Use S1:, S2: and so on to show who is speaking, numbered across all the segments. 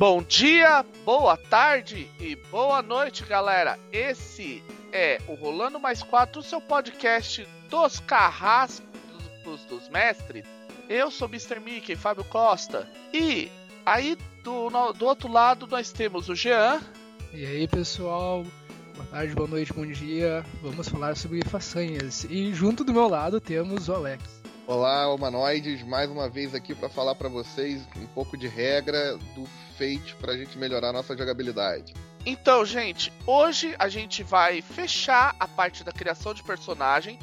S1: Bom dia, boa tarde e boa noite, galera. Esse é o Rolando Mais 4, o seu podcast dos carrascos dos, mestres. Eu sou Mr. Mickey, Fábio Costa. E aí do, do outro lado nós temos o Jean.
S2: E aí, pessoal? Boa tarde, boa noite, bom dia. Vamos falar sobre façanhas. E junto do meu lado temos o Alex.
S3: Olá, humanoides, mais uma vez aqui para falar para vocês um pouco de regra do Fate para a gente melhorar a nossa jogabilidade.
S1: Então, gente, hoje a gente vai fechar a parte da criação de personagem,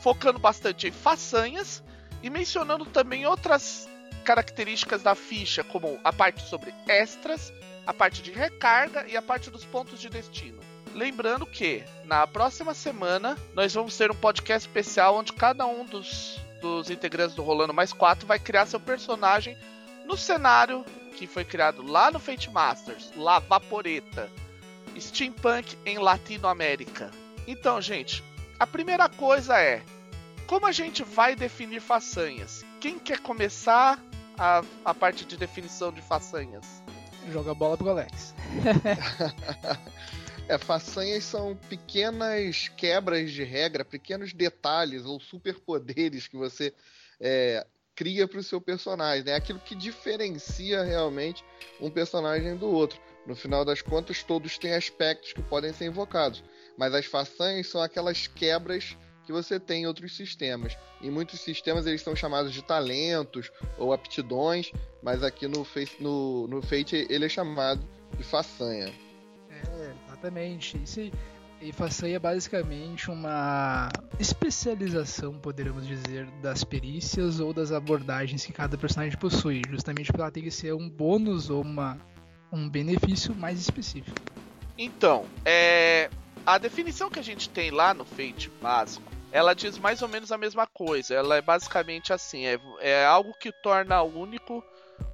S1: focando bastante em façanhas e mencionando também outras características da ficha, como a parte sobre extras, a parte de recarga e a parte dos pontos de destino. Lembrando que na próxima semana nós vamos ter um podcast especial onde cada um dos dos integrantes do Rolando Mais 4 vai criar seu personagem no cenário que foi criado lá no Fate Masters, La Vaporeta, Steampunk em Latinoamérica. Então, gente, a primeira coisa é como a gente vai definir façanhas? Quem quer começar a, a parte de definição de façanhas?
S2: Joga a bola pro Alex.
S3: É, façanhas são pequenas quebras de regra, pequenos detalhes ou superpoderes que você é, cria para o seu personagem. Né? aquilo que diferencia realmente um personagem do outro. No final das contas, todos têm aspectos que podem ser invocados, mas as façanhas são aquelas quebras que você tem em outros sistemas. Em muitos sistemas eles são chamados de talentos ou aptidões, mas aqui no, no, no Fate ele é chamado de façanha.
S2: Exatamente. Isso e façanha é basicamente uma especialização, poderíamos dizer, das perícias ou das abordagens que cada personagem possui, justamente porque ela tem que ser um bônus ou uma, um benefício mais específico.
S1: Então, é, a definição que a gente tem lá no Fate básico, ela diz mais ou menos a mesma coisa. Ela é basicamente assim, é, é algo que torna único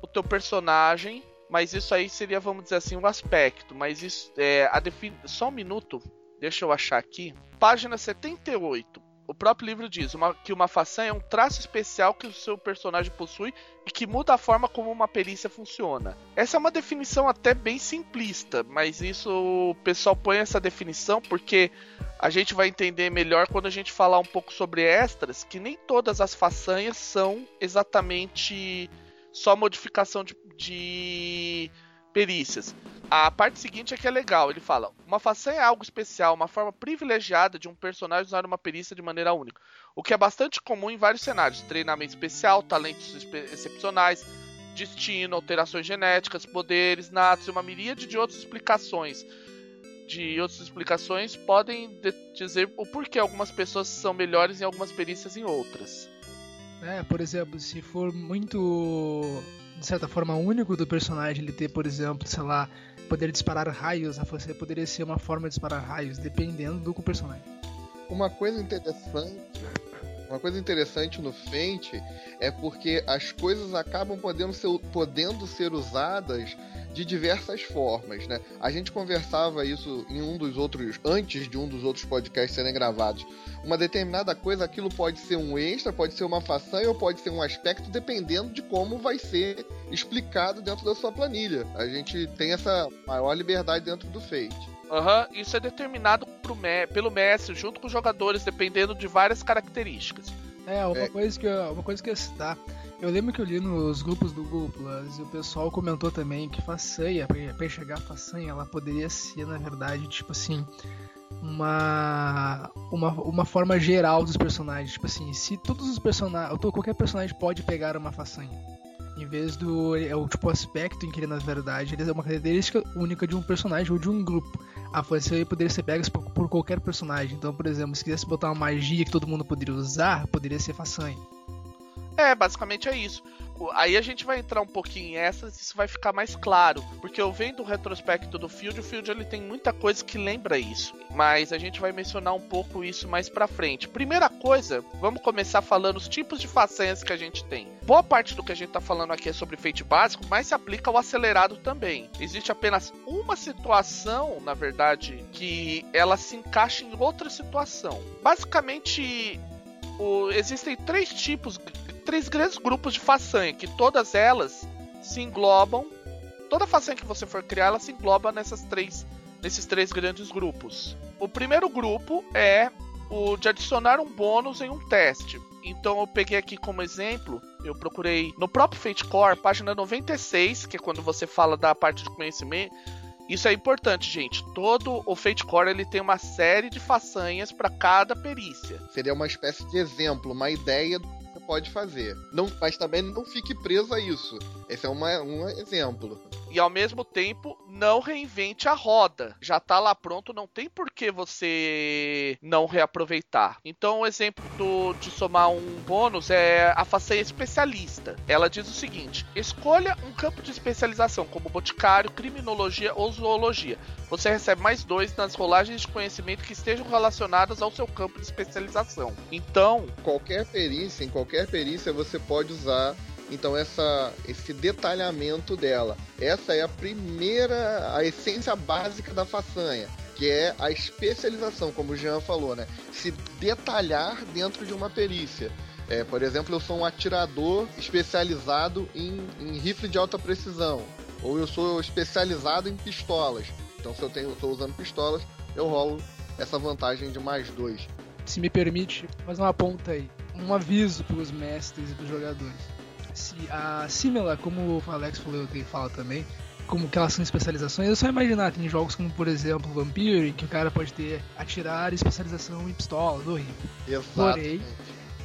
S1: o teu personagem mas isso aí seria, vamos dizer assim, um aspecto. Mas isso é a defin... só um minuto, deixa eu achar aqui. Página 78. O próprio livro diz uma, que uma façanha é um traço especial que o seu personagem possui e que muda a forma como uma perícia funciona. Essa é uma definição até bem simplista, mas isso o pessoal põe essa definição porque a gente vai entender melhor quando a gente falar um pouco sobre extras, que nem todas as façanhas são exatamente só modificação de, de perícias. A parte seguinte é que é legal. Ele fala: uma façanha é algo especial, uma forma privilegiada de um personagem usar uma perícia de maneira única. O que é bastante comum em vários cenários: treinamento especial, talentos excepcionais, destino, alterações genéticas, poderes natos e uma miríade de outras explicações. De outras explicações podem dizer o porquê algumas pessoas são melhores em algumas perícias em outras.
S2: É, por exemplo, se for muito, de certa forma, único do personagem ele ter, por exemplo, sei lá, poder disparar raios, você poderia ser uma forma de disparar raios, dependendo do personagem.
S3: Uma coisa interessante uma coisa interessante no Fate é porque as coisas acabam podendo ser, podendo ser usadas de diversas formas, né? A gente conversava isso em um dos outros, antes de um dos outros podcasts serem gravados. Uma determinada coisa, aquilo pode ser um extra, pode ser uma façanha ou pode ser um aspecto, dependendo de como vai ser explicado dentro da sua planilha. A gente tem essa maior liberdade dentro do Fate.
S1: Uhum, isso é determinado me pelo mestre junto com os jogadores, dependendo de várias características.
S2: É, uma, é. Coisa, que eu, uma coisa que eu citar. Eu lembro que eu li nos grupos do Google Plus e o pessoal comentou também que façanha, pra enxergar a façanha, ela poderia ser, na verdade, tipo assim, uma, uma, uma forma geral dos personagens. Tipo assim, se todos os personagens. Qualquer personagem pode pegar uma façanha. Em vez do. É o tipo aspecto em que ele, na verdade, ele é uma característica única de um personagem ou de um grupo. A façanha poderia ser pega por, por, qualquer personagem. Então, por exemplo, se quisesse botar uma magia que todo mundo poderia usar, poderia ser façanha.
S1: É, basicamente é isso. Aí a gente vai entrar um pouquinho em essas isso vai ficar mais claro. Porque eu vendo o retrospecto do Field, o Field ele tem muita coisa que lembra isso. Mas a gente vai mencionar um pouco isso mais pra frente. Primeira coisa, vamos começar falando os tipos de façanhas que a gente tem. Boa parte do que a gente tá falando aqui é sobre feito básico, mas se aplica ao acelerado também. Existe apenas uma situação, na verdade, que ela se encaixa em outra situação. Basicamente, o, existem três tipos três grandes grupos de façanha, que todas elas se englobam toda façanha que você for criar, ela se engloba nessas três, nesses três grandes grupos. O primeiro grupo é o de adicionar um bônus em um teste. Então eu peguei aqui como exemplo, eu procurei no próprio Fate Core, página 96, que é quando você fala da parte de conhecimento. Isso é importante, gente. Todo o Fate Core ele tem uma série de façanhas para cada perícia.
S3: Seria uma espécie de exemplo, uma ideia pode fazer. Não, mas também não fique preso a isso. Esse é uma, um exemplo
S1: e ao mesmo tempo não reinvente a roda. Já tá lá pronto, não tem por que você não reaproveitar. Então, o exemplo do, de somar um bônus é a façanha especialista. Ela diz o seguinte: escolha um campo de especialização, como boticário, criminologia ou zoologia. Você recebe mais dois nas rolagens de conhecimento que estejam relacionadas ao seu campo de especialização. Então,
S3: qualquer perícia, em qualquer perícia você pode usar então essa, esse detalhamento dela, essa é a primeira, a essência básica da façanha, que é a especialização, como o Jean falou, né? Se detalhar dentro de uma perícia. É, por exemplo, eu sou um atirador especializado em, em rifle de alta precisão, ou eu sou especializado em pistolas. Então, se eu estou usando pistolas, eu rolo essa vantagem de mais dois.
S2: Se me permite, fazer uma ponta aí, um aviso para os mestres e para os jogadores a como o Alex falou, eu fala também, como que elas são especializações, é só imaginar, tem jogos como, por exemplo, Vampire, em que o cara pode ter atirar especialização em pistola, do
S3: Exato.
S2: Porém,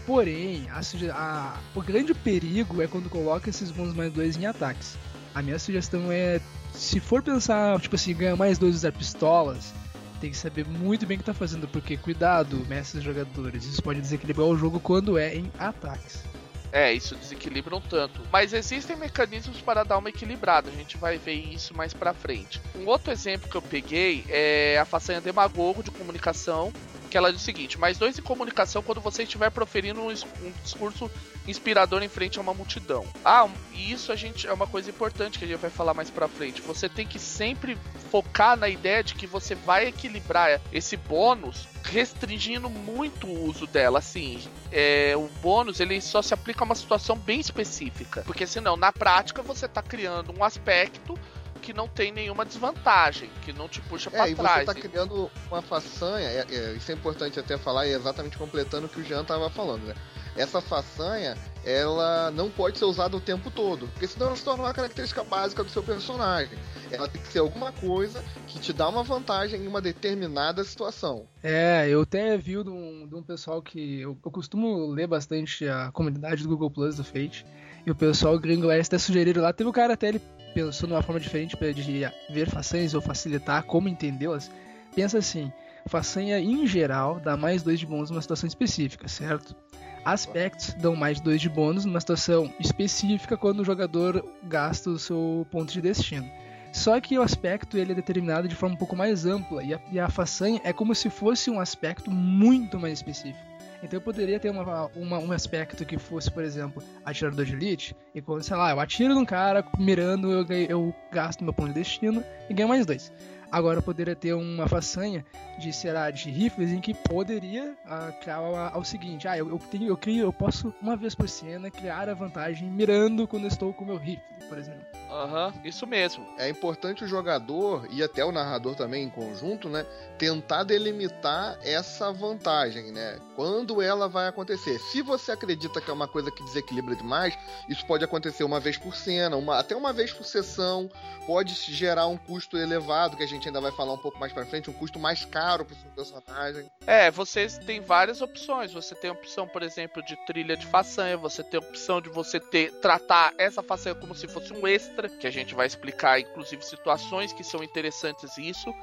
S2: porém a, a, o grande perigo é quando coloca esses bônus mais dois em ataques. A minha sugestão é, se for pensar, tipo assim, ganhar mais dois usar pistolas, tem que saber muito bem o que tá fazendo, porque cuidado, mestres jogadores, isso pode desequilibrar o jogo quando é em ataques.
S1: É, isso desequilibra um tanto. Mas existem mecanismos para dar uma equilibrada. A gente vai ver isso mais pra frente. Um outro exemplo que eu peguei é a façanha Demagogo de comunicação. Que ela diz o seguinte: mais dois em comunicação quando você estiver proferindo um, um discurso inspirador em frente a uma multidão. Ah, e isso a gente é uma coisa importante que a gente vai falar mais pra frente. Você tem que sempre focar na ideia de que você vai equilibrar esse bônus restringindo muito o uso dela. Assim, é, o bônus ele só se aplica a uma situação bem específica. Porque senão, na prática, você tá criando um aspecto que não tem nenhuma desvantagem, que não te puxa é, para trás.
S3: Você tá criando uma façanha, é, é, isso é importante até falar, e exatamente completando o que o Jean tava falando, né? essa façanha ela não pode ser usada o tempo todo, porque senão ela se torna uma característica básica do seu personagem. Ela tem que ser alguma coisa que te dá uma vantagem em uma determinada situação.
S2: É, eu até vi de um, de um pessoal que. Eu, eu, costumo ler bastante a comunidade do Google Plus do Fate, e o pessoal gringo lá até sugeriram lá. Teve um cara até ele pensou numa forma diferente de ver façanhas ou facilitar como entendê-las. Pensa assim: façanha em geral dá mais dois de bônus numa situação específica, certo? aspectos dão mais 2 de bônus numa situação específica quando o jogador gasta o seu ponto de destino. Só que o aspecto ele é determinado de forma um pouco mais ampla e a, e a façanha é como se fosse um aspecto muito mais específico. Então eu poderia ter uma, uma, um aspecto que fosse, por exemplo, atirador de elite, e quando, sei lá, eu atiro num cara, mirando, eu, eu gasto meu ponto de destino e ganho mais dois. Agora poderia ter uma façanha de, será, de rifles em que poderia uh, criar ao seguinte, ah, eu, eu, tenho, eu crio, eu posso uma vez por cena criar a vantagem mirando quando estou com meu rifle, por exemplo.
S1: Aham, uhum, isso mesmo.
S3: É importante o jogador e até o narrador também em conjunto, né, tentar delimitar essa vantagem, né? Quando ela vai acontecer. Se você acredita que é uma coisa que desequilibra demais, isso pode acontecer uma vez por cena, uma, até uma vez por sessão, pode gerar um custo elevado que a gente ainda vai falar um pouco mais para frente, um custo mais caro para seu personagem.
S1: É, vocês têm várias opções. Você tem a opção, por exemplo, de trilha de façanha, você tem a opção de você ter tratar essa façanha como se fosse um extra, que a gente vai explicar inclusive situações que são interessantes isso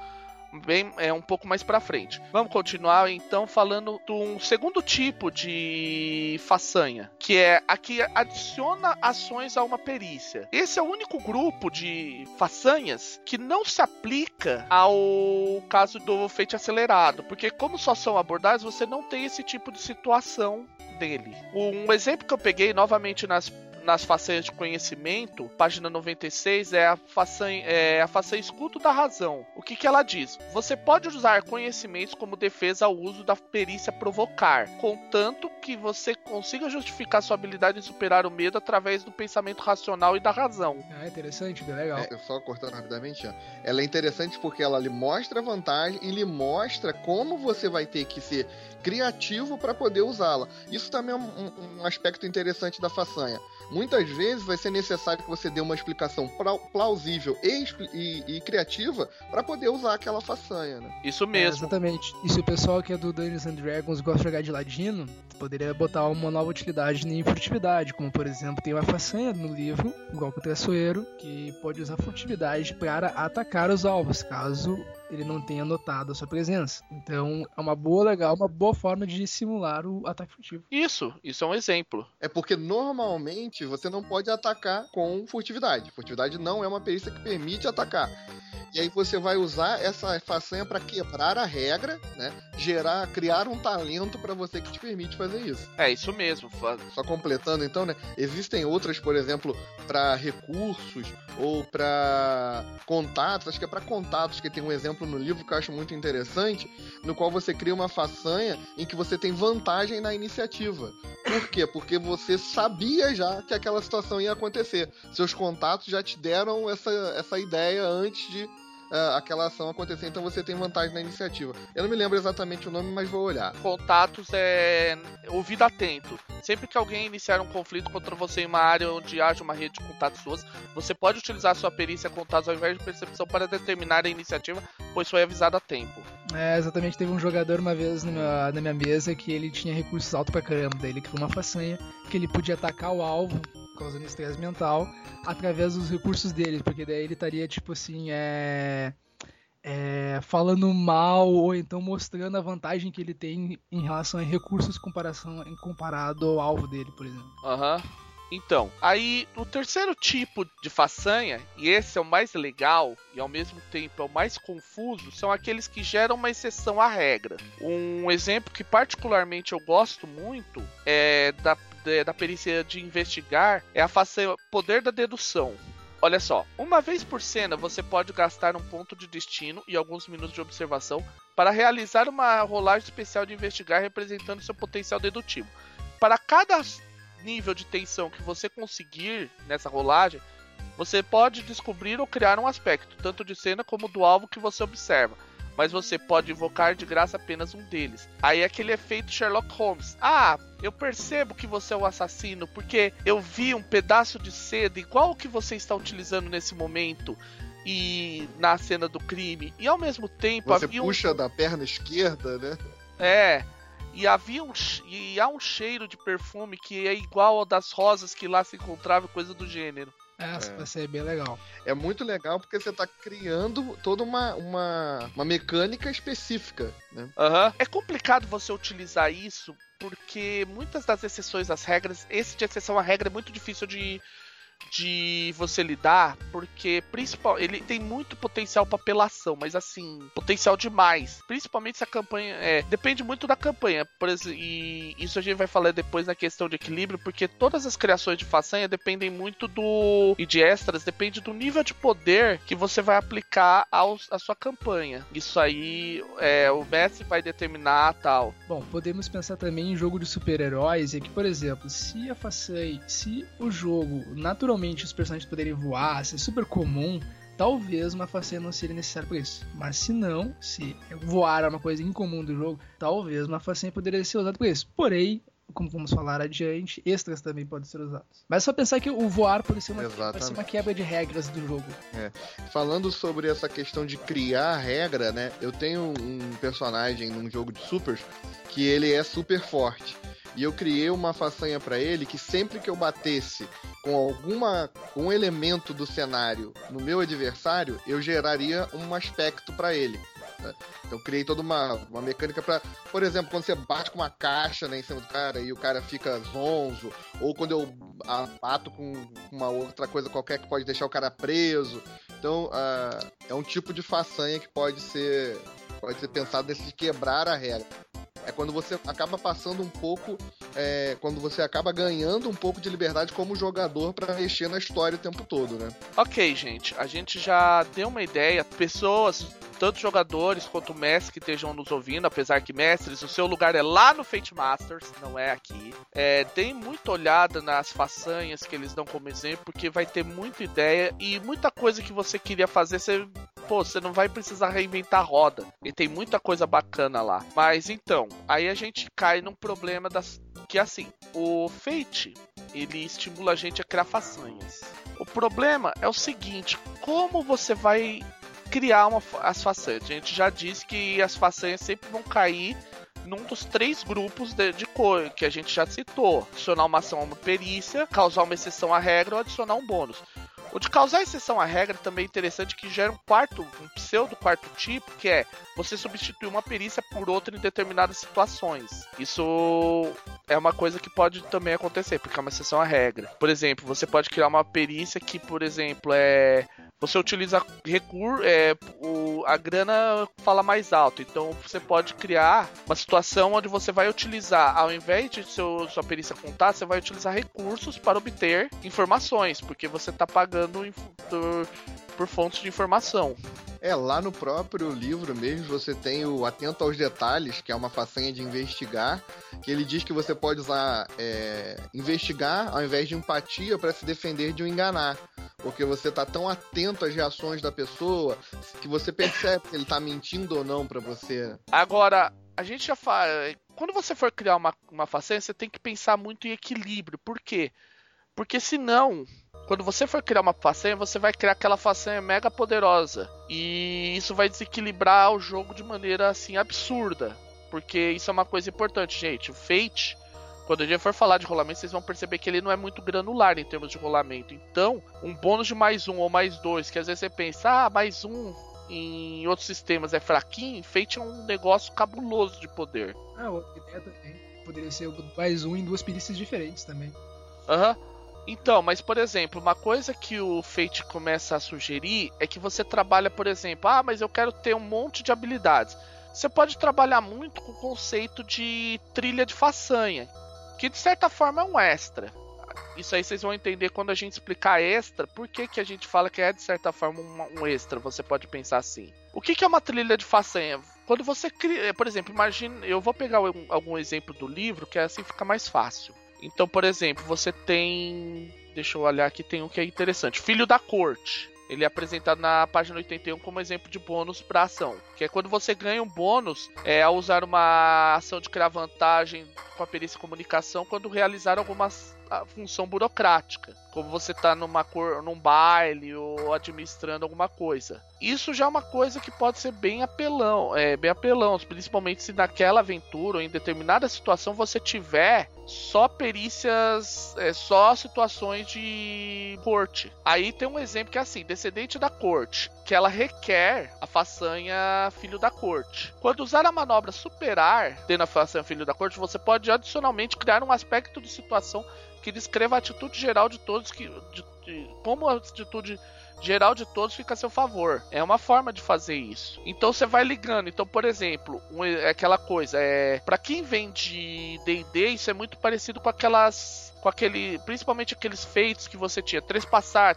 S1: bem é um pouco mais para frente. Vamos continuar então falando de um segundo tipo de façanha, que é a que adiciona ações a uma perícia. Esse é o único grupo de façanhas que não se aplica ao caso do feito acelerado, porque como só são abordados, você não tem esse tipo de situação dele. Um exemplo que eu peguei novamente nas nas façanhas de conhecimento, página 96, é a façanha, é a façanha escudo da razão. O que, que ela diz? Você pode usar conhecimentos como defesa ao uso da perícia provocar, contanto que você consiga justificar sua habilidade em superar o medo através do pensamento racional e da razão.
S2: É interessante, bem legal.
S3: É, só cortando rapidamente, ó. ela é interessante porque ela lhe mostra a vantagem e lhe mostra como você vai ter que ser criativo para poder usá-la. Isso também é um, um, aspecto interessante da façanha. Muitas vezes vai ser necessário que você dê uma explicação plausível e, e, e criativa para poder usar aquela façanha, né?
S1: Isso mesmo.
S2: É, exatamente. E se o pessoal que é do Dungeons and Dragons gosta de jogar de ladino, poderia botar uma nova utilidade em furtividade, como por exemplo, tem uma façanha no livro, igual que o traiçoeiro, que pode usar furtividade para atacar os alvos, caso ele não tenha notado a sua presença. Então, é uma boa, legal, uma boa forma de simular o ataque furtivo.
S1: Isso, isso é um exemplo.
S3: É porque normalmente você não pode atacar com furtividade. Furtividade não é uma perícia que permite atacar. E aí você vai usar essa façanha para quebrar a regra, né? Gerar, criar um talento para você que te permite fazer isso.
S1: É isso mesmo.
S3: Só completando então, né? Existem outras, por exemplo, para recursos ou para contatos. Acho que é para contatos que tem um exemplo no livro que eu acho muito interessante, no qual você cria uma façanha em que você tem vantagem na iniciativa. Por quê? Porque você sabia já que aquela situação ia acontecer. Seus contatos já te deram essa, essa ideia antes de uh, aquela ação acontecer, então você tem vantagem na iniciativa. Eu não me lembro exatamente o nome, mas vou olhar.
S1: Contatos é ouvido atento. Sempre que alguém iniciar um conflito contra você em uma área onde haja uma rede de contatos suas, você pode utilizar sua perícia contatos ao invés de percepção para determinar a iniciativa, pois foi avisado a tempo.
S2: É, exatamente. Teve um jogador uma vez na minha mesa que ele tinha recursos altos pra caramba. Daí ele criou uma façanha que ele podia atacar o alvo causando estresse mental através dos recursos dele, porque daí ele estaria tipo assim, é, é, falando mal ou então mostrando a vantagem que ele tem em relação a recursos comparação, comparado ao alvo dele, por exemplo.
S1: Aham. Uhum. Então, aí o terceiro tipo de façanha, e esse é o mais legal e ao mesmo tempo é o mais confuso, são aqueles que geram uma exceção à regra. Um exemplo que particularmente eu gosto muito é da, da perícia de investigar é a façanha Poder da Dedução. Olha só, uma vez por cena você pode gastar um ponto de destino e alguns minutos de observação para realizar uma rolagem especial de investigar representando seu potencial dedutivo. Para cada nível de tensão que você conseguir nessa rolagem, você pode descobrir ou criar um aspecto, tanto de cena como do alvo que você observa. Mas você pode invocar de graça apenas um deles. Aí é aquele efeito Sherlock Holmes. Ah, eu percebo que você é o assassino porque eu vi um pedaço de seda igual o que você está utilizando nesse momento e na cena do crime. E ao mesmo tempo
S3: você puxa um... da perna esquerda, né?
S1: É. E havia um, e há um cheiro de perfume que é igual ao das rosas que lá se encontrava, coisa do gênero.
S2: Essa é. vai ser bem legal.
S3: É muito legal porque você está criando toda uma, uma, uma mecânica específica, né?
S1: Uhum. É complicado você utilizar isso porque muitas das exceções às regras, esse de exceção à regra é muito difícil de de você lidar, porque principal, ele tem muito potencial para apelação, mas assim, potencial demais. Principalmente se a campanha é, depende muito da campanha, por exemplo, e isso a gente vai falar depois na questão de equilíbrio, porque todas as criações de façanha dependem muito do e de extras, depende do nível de poder que você vai aplicar ao, à sua campanha. Isso aí é, o mestre vai determinar tal.
S2: Bom, podemos pensar também em jogo de super-heróis, e que, por exemplo, se a façanha, se o jogo naturalmente naturalmente os personagens poderem voar, ser super comum, talvez uma façanha não seria necessária para isso. Mas se não, se voar é uma coisa incomum do jogo, talvez uma façanha poderia ser usada para isso. Porém, como vamos falar adiante, extras também podem ser usados. Mas é só pensar que o voar pode ser uma, pode ser uma quebra de regras do jogo.
S3: É. Falando sobre essa questão de criar regra, né? Eu tenho um personagem num jogo de supers que ele é super forte. E eu criei uma façanha para ele que sempre que eu batesse com alguma um elemento do cenário no meu adversário, eu geraria um aspecto para ele. Né? Então criei toda uma, uma mecânica para, por exemplo, quando você bate com uma caixa né, em cima do cara e o cara fica zonzo, ou quando eu bato com uma outra coisa qualquer que pode deixar o cara preso. Então uh, é um tipo de façanha que pode ser pode ser pensado nesse quebrar a regra. É quando você acaba passando um pouco, é, quando você acaba ganhando um pouco de liberdade como jogador para mexer na história o tempo todo, né?
S1: Ok, gente, a gente já deu uma ideia. Pessoas tanto jogadores quanto mestres que estejam nos ouvindo, apesar que mestres, o seu lugar é lá no Fate Masters, não é aqui. É, deem muita olhada nas façanhas que eles dão como exemplo, porque vai ter muita ideia e muita coisa que você queria fazer, você pô, você não vai precisar reinventar a roda. E tem muita coisa bacana lá. Mas então, aí a gente cai num problema das que assim, o Fate, ele estimula a gente a criar façanhas. O problema é o seguinte, como você vai criar uma, as façanhas. A gente já disse que as façanhas sempre vão cair num dos três grupos de, de cor que a gente já citou: adicionar uma ação a uma perícia, causar uma exceção à regra ou adicionar um bônus. O de causar exceção à regra também é interessante que gera um quarto, um pseudo quarto tipo, que é você substituir uma perícia por outra em determinadas situações. Isso é uma coisa que pode também acontecer, porque é uma exceção à regra. Por exemplo, você pode criar uma perícia que, por exemplo, é você utiliza recurso, é, o, a grana fala mais alto. Então você pode criar uma situação onde você vai utilizar, ao invés de seu, sua perícia contar, você vai utilizar recursos para obter informações, porque você está pagando por, por fontes de informação.
S3: É, lá no próprio livro mesmo você tem o Atento aos Detalhes, que é uma façanha de investigar, que ele diz que você pode usar é, investigar ao invés de empatia para se defender de um enganar. Porque você tá tão atento às reações da pessoa que você percebe se ele tá mentindo ou não para você.
S1: Agora, a gente já fala. Quando você for criar uma, uma façanha, você tem que pensar muito em equilíbrio. Por quê? Porque senão quando você for criar uma façanha, você vai criar aquela façanha mega poderosa. E isso vai desequilibrar o jogo de maneira assim absurda. Porque isso é uma coisa importante, gente. O Fate, quando a gente for falar de rolamento, vocês vão perceber que ele não é muito granular em termos de rolamento. Então, um bônus de mais um ou mais dois, que às vezes você pensa, ah, mais um em outros sistemas é fraquinho, Fate é um negócio cabuloso de poder.
S2: Ah, outra ideia também. Poderia ser mais um em duas perícias diferentes também.
S1: Aham. Uhum. Então, mas por exemplo, uma coisa que o Fate começa a sugerir é que você trabalha, por exemplo, ah, mas eu quero ter um monte de habilidades. Você pode trabalhar muito com o conceito de trilha de façanha, que de certa forma é um extra. Isso aí vocês vão entender quando a gente explicar extra, por que, que a gente fala que é de certa forma um, um extra, você pode pensar assim. O que, que é uma trilha de façanha? Quando você cria, por exemplo, imagine, eu vou pegar algum exemplo do livro que assim fica mais fácil. Então, por exemplo, você tem. Deixa eu olhar aqui, tem um que é interessante. Filho da Corte. Ele é apresentado na página 81 como exemplo de bônus para ação. Que é quando você ganha um bônus é, ao usar uma ação de criar vantagem com a perícia comunicação quando realizar algumas função burocrática, como você está numa cor, num baile ou administrando alguma coisa. Isso já é uma coisa que pode ser bem apelão, é bem apelão, principalmente se naquela aventura ou em determinada situação você tiver só perícias, é, só situações de corte. Aí tem um exemplo que é assim, descendente da corte, que ela requer a façanha filho da corte. Quando usar a manobra superar, tendo a façanha filho da corte, você pode adicionalmente criar um aspecto de situação que descreva a atitude geral de todos que de, de, como a atitude geral de todos fica a seu favor. É uma forma de fazer isso. Então você vai ligando. Então, por exemplo, um, é aquela coisa é para quem vem de D&D, isso é muito parecido com aquelas com aquele, principalmente aqueles feitos que você tinha, três passar,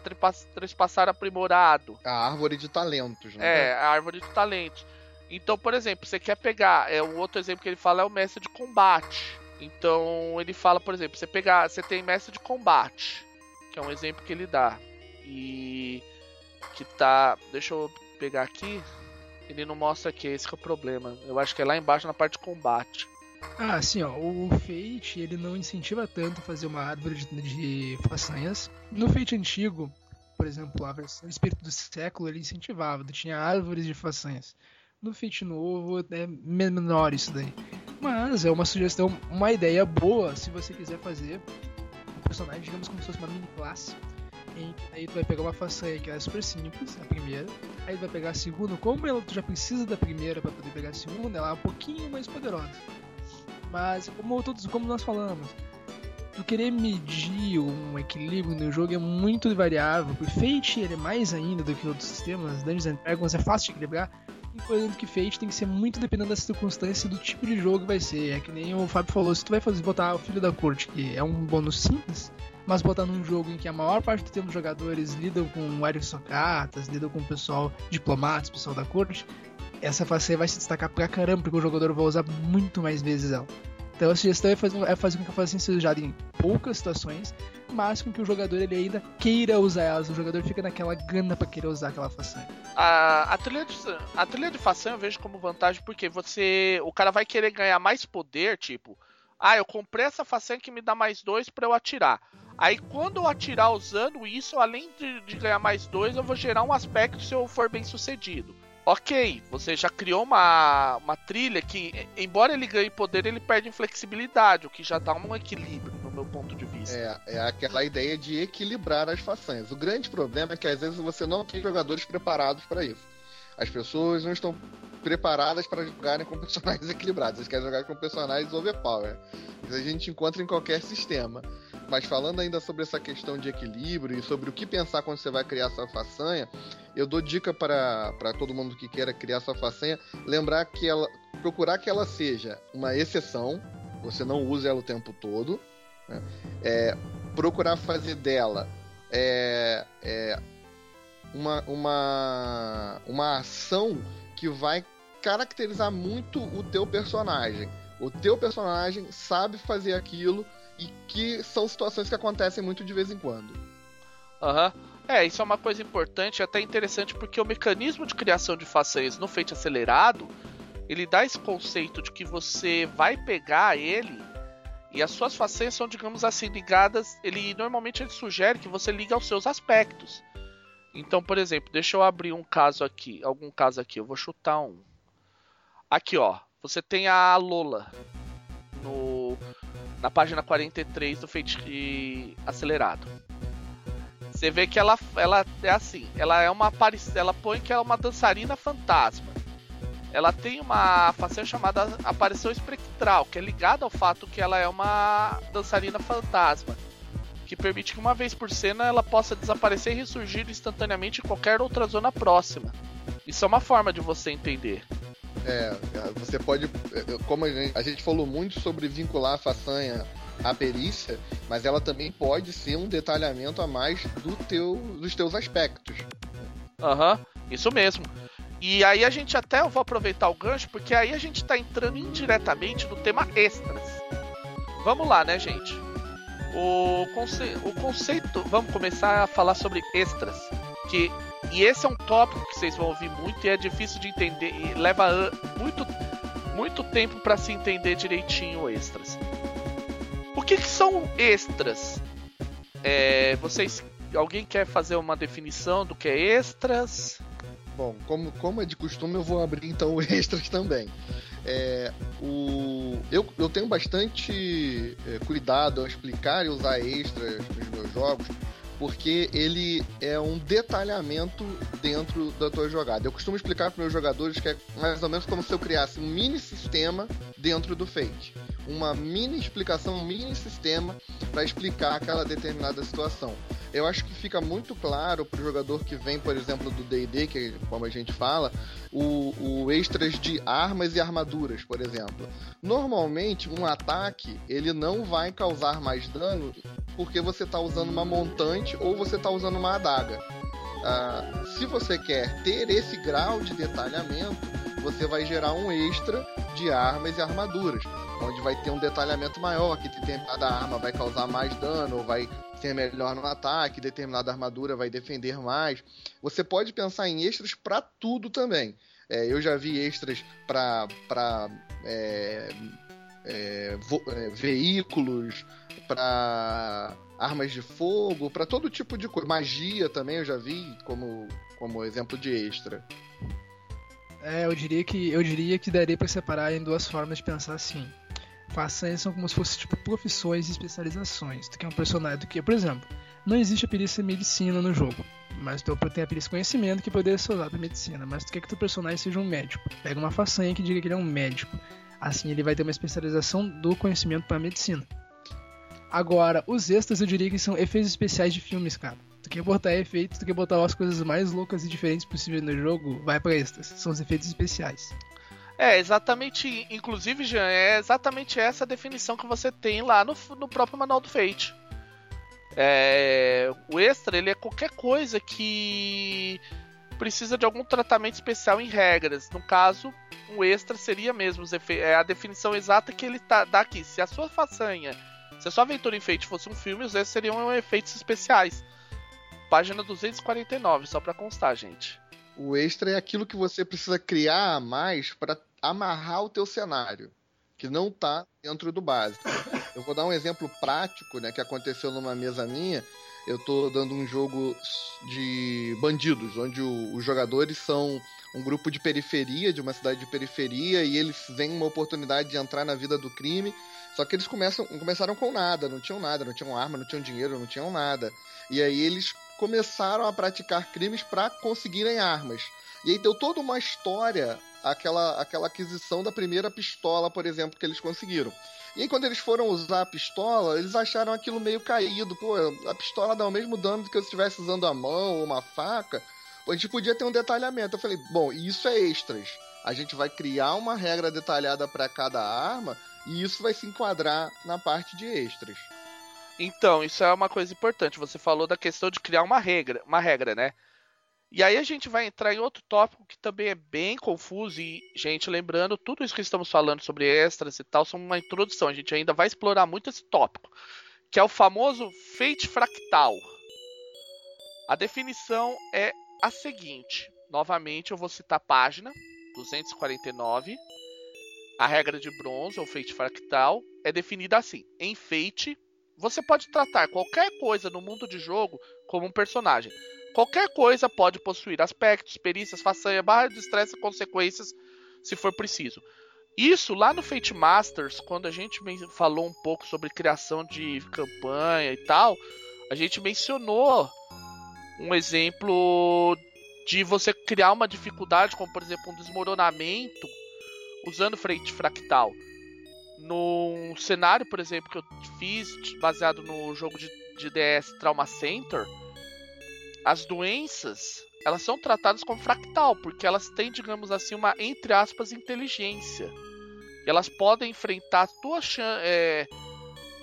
S1: três passar aprimorado.
S3: A árvore de talentos, né?
S1: É, a árvore de talentos. Então, por exemplo, você quer pegar, é o outro exemplo que ele fala é o mestre de combate. Então ele fala, por exemplo, você pegar, você tem mestre de combate, que é um exemplo que ele dá. E que tá, deixa eu pegar aqui. Ele não mostra aqui, esse é o problema. Eu acho que é lá embaixo na parte de combate.
S2: Ah, sim, ó. O Fate, ele não incentiva tanto fazer uma árvore de, de façanhas. No Fate antigo, por exemplo, a versão Espírito do Século, ele incentivava, tinha árvores de façanhas. No Fate novo é menor isso daí. Mas é uma sugestão, uma ideia boa se você quiser fazer um personagem, digamos como se fosse uma mini classe. Aí tu vai pegar uma façanha que é super simples, a primeira. Aí tu vai pegar a segunda, como ela, tu já precisa da primeira para poder pegar a segunda, ela é um pouquinho mais poderosa. Mas como todos, como nós falamos, tu querer medir um equilíbrio no jogo é muito variável. O Fate ele é mais ainda do que outros sistemas, Dungeons and Dragons é fácil de equilibrar exemplo, que Fate tem que ser muito dependendo da circunstância do tipo de jogo que vai ser. É que nem o Fábio falou, se tu vai fazer botar o filho da corte, que é um bônus simples, mas botar num jogo em que a maior parte do tempo os jogadores lidam com aristocratas, lidam com o pessoal diplomatas, pessoal da corte, essa façanha vai se destacar pra caramba, porque o jogador vai usar muito mais vezes ela. Então a sugestão é fazer, é fazer com que a façanha seja usada em poucas situações, mas com que o jogador ele ainda queira usar elas. O jogador fica naquela gana para querer usar aquela façanha.
S1: A, trilha de, de façanha eu vejo como vantagem porque você. O cara vai querer ganhar mais poder, tipo. Ah, eu comprei essa façanha que me dá mais dois para eu atirar. Aí quando eu atirar usando isso, além de, de ganhar mais dois, eu vou gerar um aspecto se eu for bem sucedido ok, você já criou uma, uma trilha que, embora ele ganhe poder, ele perde flexibilidade, o que já dá um equilíbrio, no meu ponto de vista.
S3: É, é aquela ideia de equilibrar as façanhas. O grande problema é que às vezes você não tem jogadores preparados para isso. As pessoas não estão preparadas para jogarem com personagens equilibrados, eles querem jogar com personagens overpower. Isso a gente encontra em qualquer sistema. Mas falando ainda sobre essa questão de equilíbrio e sobre o que pensar quando você vai criar sua façanha, eu dou dica para todo mundo que queira criar sua façanha, lembrar que ela procurar que ela seja uma exceção, você não use ela o tempo todo, né? é, procurar fazer dela é, é, uma, uma, uma ação que vai caracterizar muito o teu personagem. O teu personagem sabe fazer aquilo e que são situações que acontecem muito de vez em quando.
S1: Aham. Uhum. É, isso é uma coisa importante, até interessante, porque o mecanismo de criação de façanhas no feito acelerado, ele dá esse conceito de que você vai pegar ele e as suas façanhas são, digamos assim, ligadas. Ele normalmente ele sugere que você liga aos seus aspectos. Então, por exemplo, deixa eu abrir um caso aqui, algum caso aqui, eu vou chutar um. Aqui, ó, você tem a Lola no na página 43 do Fate Acelerado. Você vê que ela, ela é assim, ela é uma ela põe que é uma dançarina fantasma. Ela tem uma façanha chamada aparição espectral, que é ligada ao fato que ela é uma dançarina fantasma, que permite que uma vez por cena ela possa desaparecer e ressurgir instantaneamente em qualquer outra zona próxima. Isso é uma forma de você entender.
S3: É, você pode. É, como a gente, falou muito sobre vincular a façanha à perícia, mas ela também pode ser um detalhamento a mais do teu, dos teus aspectos.
S1: Aham, uhum, isso mesmo. E aí a gente até eu vou aproveitar o gancho, porque aí a gente tá entrando indiretamente no tema extras. Vamos lá, né, gente? O, conce... o conceito. Vamos começar a falar sobre extras. Que e esse é um tópico que vocês vão ouvir muito e é difícil de entender e leva muito, muito tempo para se entender direitinho extras. O que, que são extras? É, vocês, alguém quer fazer uma definição do que é extras?
S3: Bom, como, como é de costume, eu vou abrir então extras também. É, o, eu, eu tenho bastante é, cuidado ao explicar e usar extras nos meus jogos, porque ele é um detalhamento dentro da tua jogada. Eu costumo explicar para meus jogadores que é mais ou menos como se eu criasse um mini sistema dentro do Fate. Uma mini explicação, um mini sistema para explicar aquela determinada situação. Eu acho que fica muito claro para o jogador que vem, por exemplo, do D&D, que como a gente fala, o, o extras de armas e armaduras, por exemplo. Normalmente, um ataque ele não vai causar mais dano porque você está usando uma montante ou você está usando uma adaga. Ah, se você quer ter esse grau de detalhamento, você vai gerar um extra de armas e armaduras, onde vai ter um detalhamento maior, que determinada arma vai causar mais dano, vai ser melhor no ataque, determinada armadura vai defender mais. Você pode pensar em extras para tudo também. É, eu já vi extras para é, é, é, veículos, para armas de fogo, para todo tipo de coisa. Magia também eu já vi como, como exemplo de extra.
S2: É, eu diria que eu diria que daria para separar em duas formas de pensar assim. Façanhas são como se fossem tipo profissões e especializações. Tu quer um personagem do que, por exemplo, não existe a perícia medicina no jogo, mas tu tem a perícia conhecimento que poderia ser usada para medicina, mas tu quer que teu personagem seja um médico. Pega uma façanha que diga que ele é um médico. Assim ele vai ter uma especialização do conhecimento para medicina. Agora, os extras eu diria que são efeitos especiais de filmes, cara. tu quer botar efeitos, tu quer botar as coisas mais loucas e diferentes possíveis no jogo, vai pra extras. São os efeitos especiais.
S1: É, exatamente. Inclusive, Jean, é exatamente essa definição que você tem lá no, no próprio manual do Fate. É, o extra, ele é qualquer coisa que precisa de algum tratamento especial em regras. No caso, um extra seria mesmo é a definição exata que ele tá, dá aqui. Se a sua façanha, se a sua aventura em Fate fosse um filme, os extras seriam efeitos especiais. Página 249, só para constar, gente.
S3: O extra é aquilo que você precisa criar a mais para amarrar o teu cenário, que não tá dentro do básico. Eu vou dar um exemplo prático, né, que aconteceu numa mesa minha. Eu tô dando um jogo de bandidos, onde o, os jogadores são um grupo de periferia, de uma cidade de periferia, e eles veem uma oportunidade de entrar na vida do crime. Só que eles começam, começaram com nada, não tinham nada, não tinham arma, não tinham dinheiro, não tinham nada. E aí eles começaram a praticar crimes para conseguirem armas. E aí deu toda uma história aquela, aquela aquisição da primeira pistola, por exemplo, que eles conseguiram. E aí, quando eles foram usar a pistola, eles acharam aquilo meio caído. Pô, a pistola dá o mesmo dano do que eu estivesse usando a mão ou uma faca. A gente podia ter um detalhamento. Eu falei, bom, isso é extras. A gente vai criar uma regra detalhada para cada arma e isso vai se enquadrar na parte de extras.
S1: Então, isso é uma coisa importante. Você falou da questão de criar uma regra, uma regra, né? E aí a gente vai entrar em outro tópico que também é bem confuso e, gente, lembrando, tudo isso que estamos falando sobre extras e tal são uma introdução. A gente ainda vai explorar muito esse tópico, que é o famoso fate fractal. A definição é a seguinte. Novamente, eu vou citar a página 249. A regra de bronze, ou fate fractal, é definida assim: em fate, você pode tratar qualquer coisa no mundo de jogo como um personagem Qualquer coisa pode possuir aspectos, perícias, façanha, barra de estresse e consequências, se for preciso. Isso lá no Fate Masters, quando a gente falou um pouco sobre criação de campanha e tal, a gente mencionou um exemplo de você criar uma dificuldade, como por exemplo um desmoronamento, usando Fate Fractal. Num cenário, por exemplo, que eu fiz baseado no jogo de, de DS Trauma Center, as doenças elas são tratadas como fractal, porque elas têm, digamos assim, uma, entre aspas, inteligência. E elas podem enfrentar a tua é,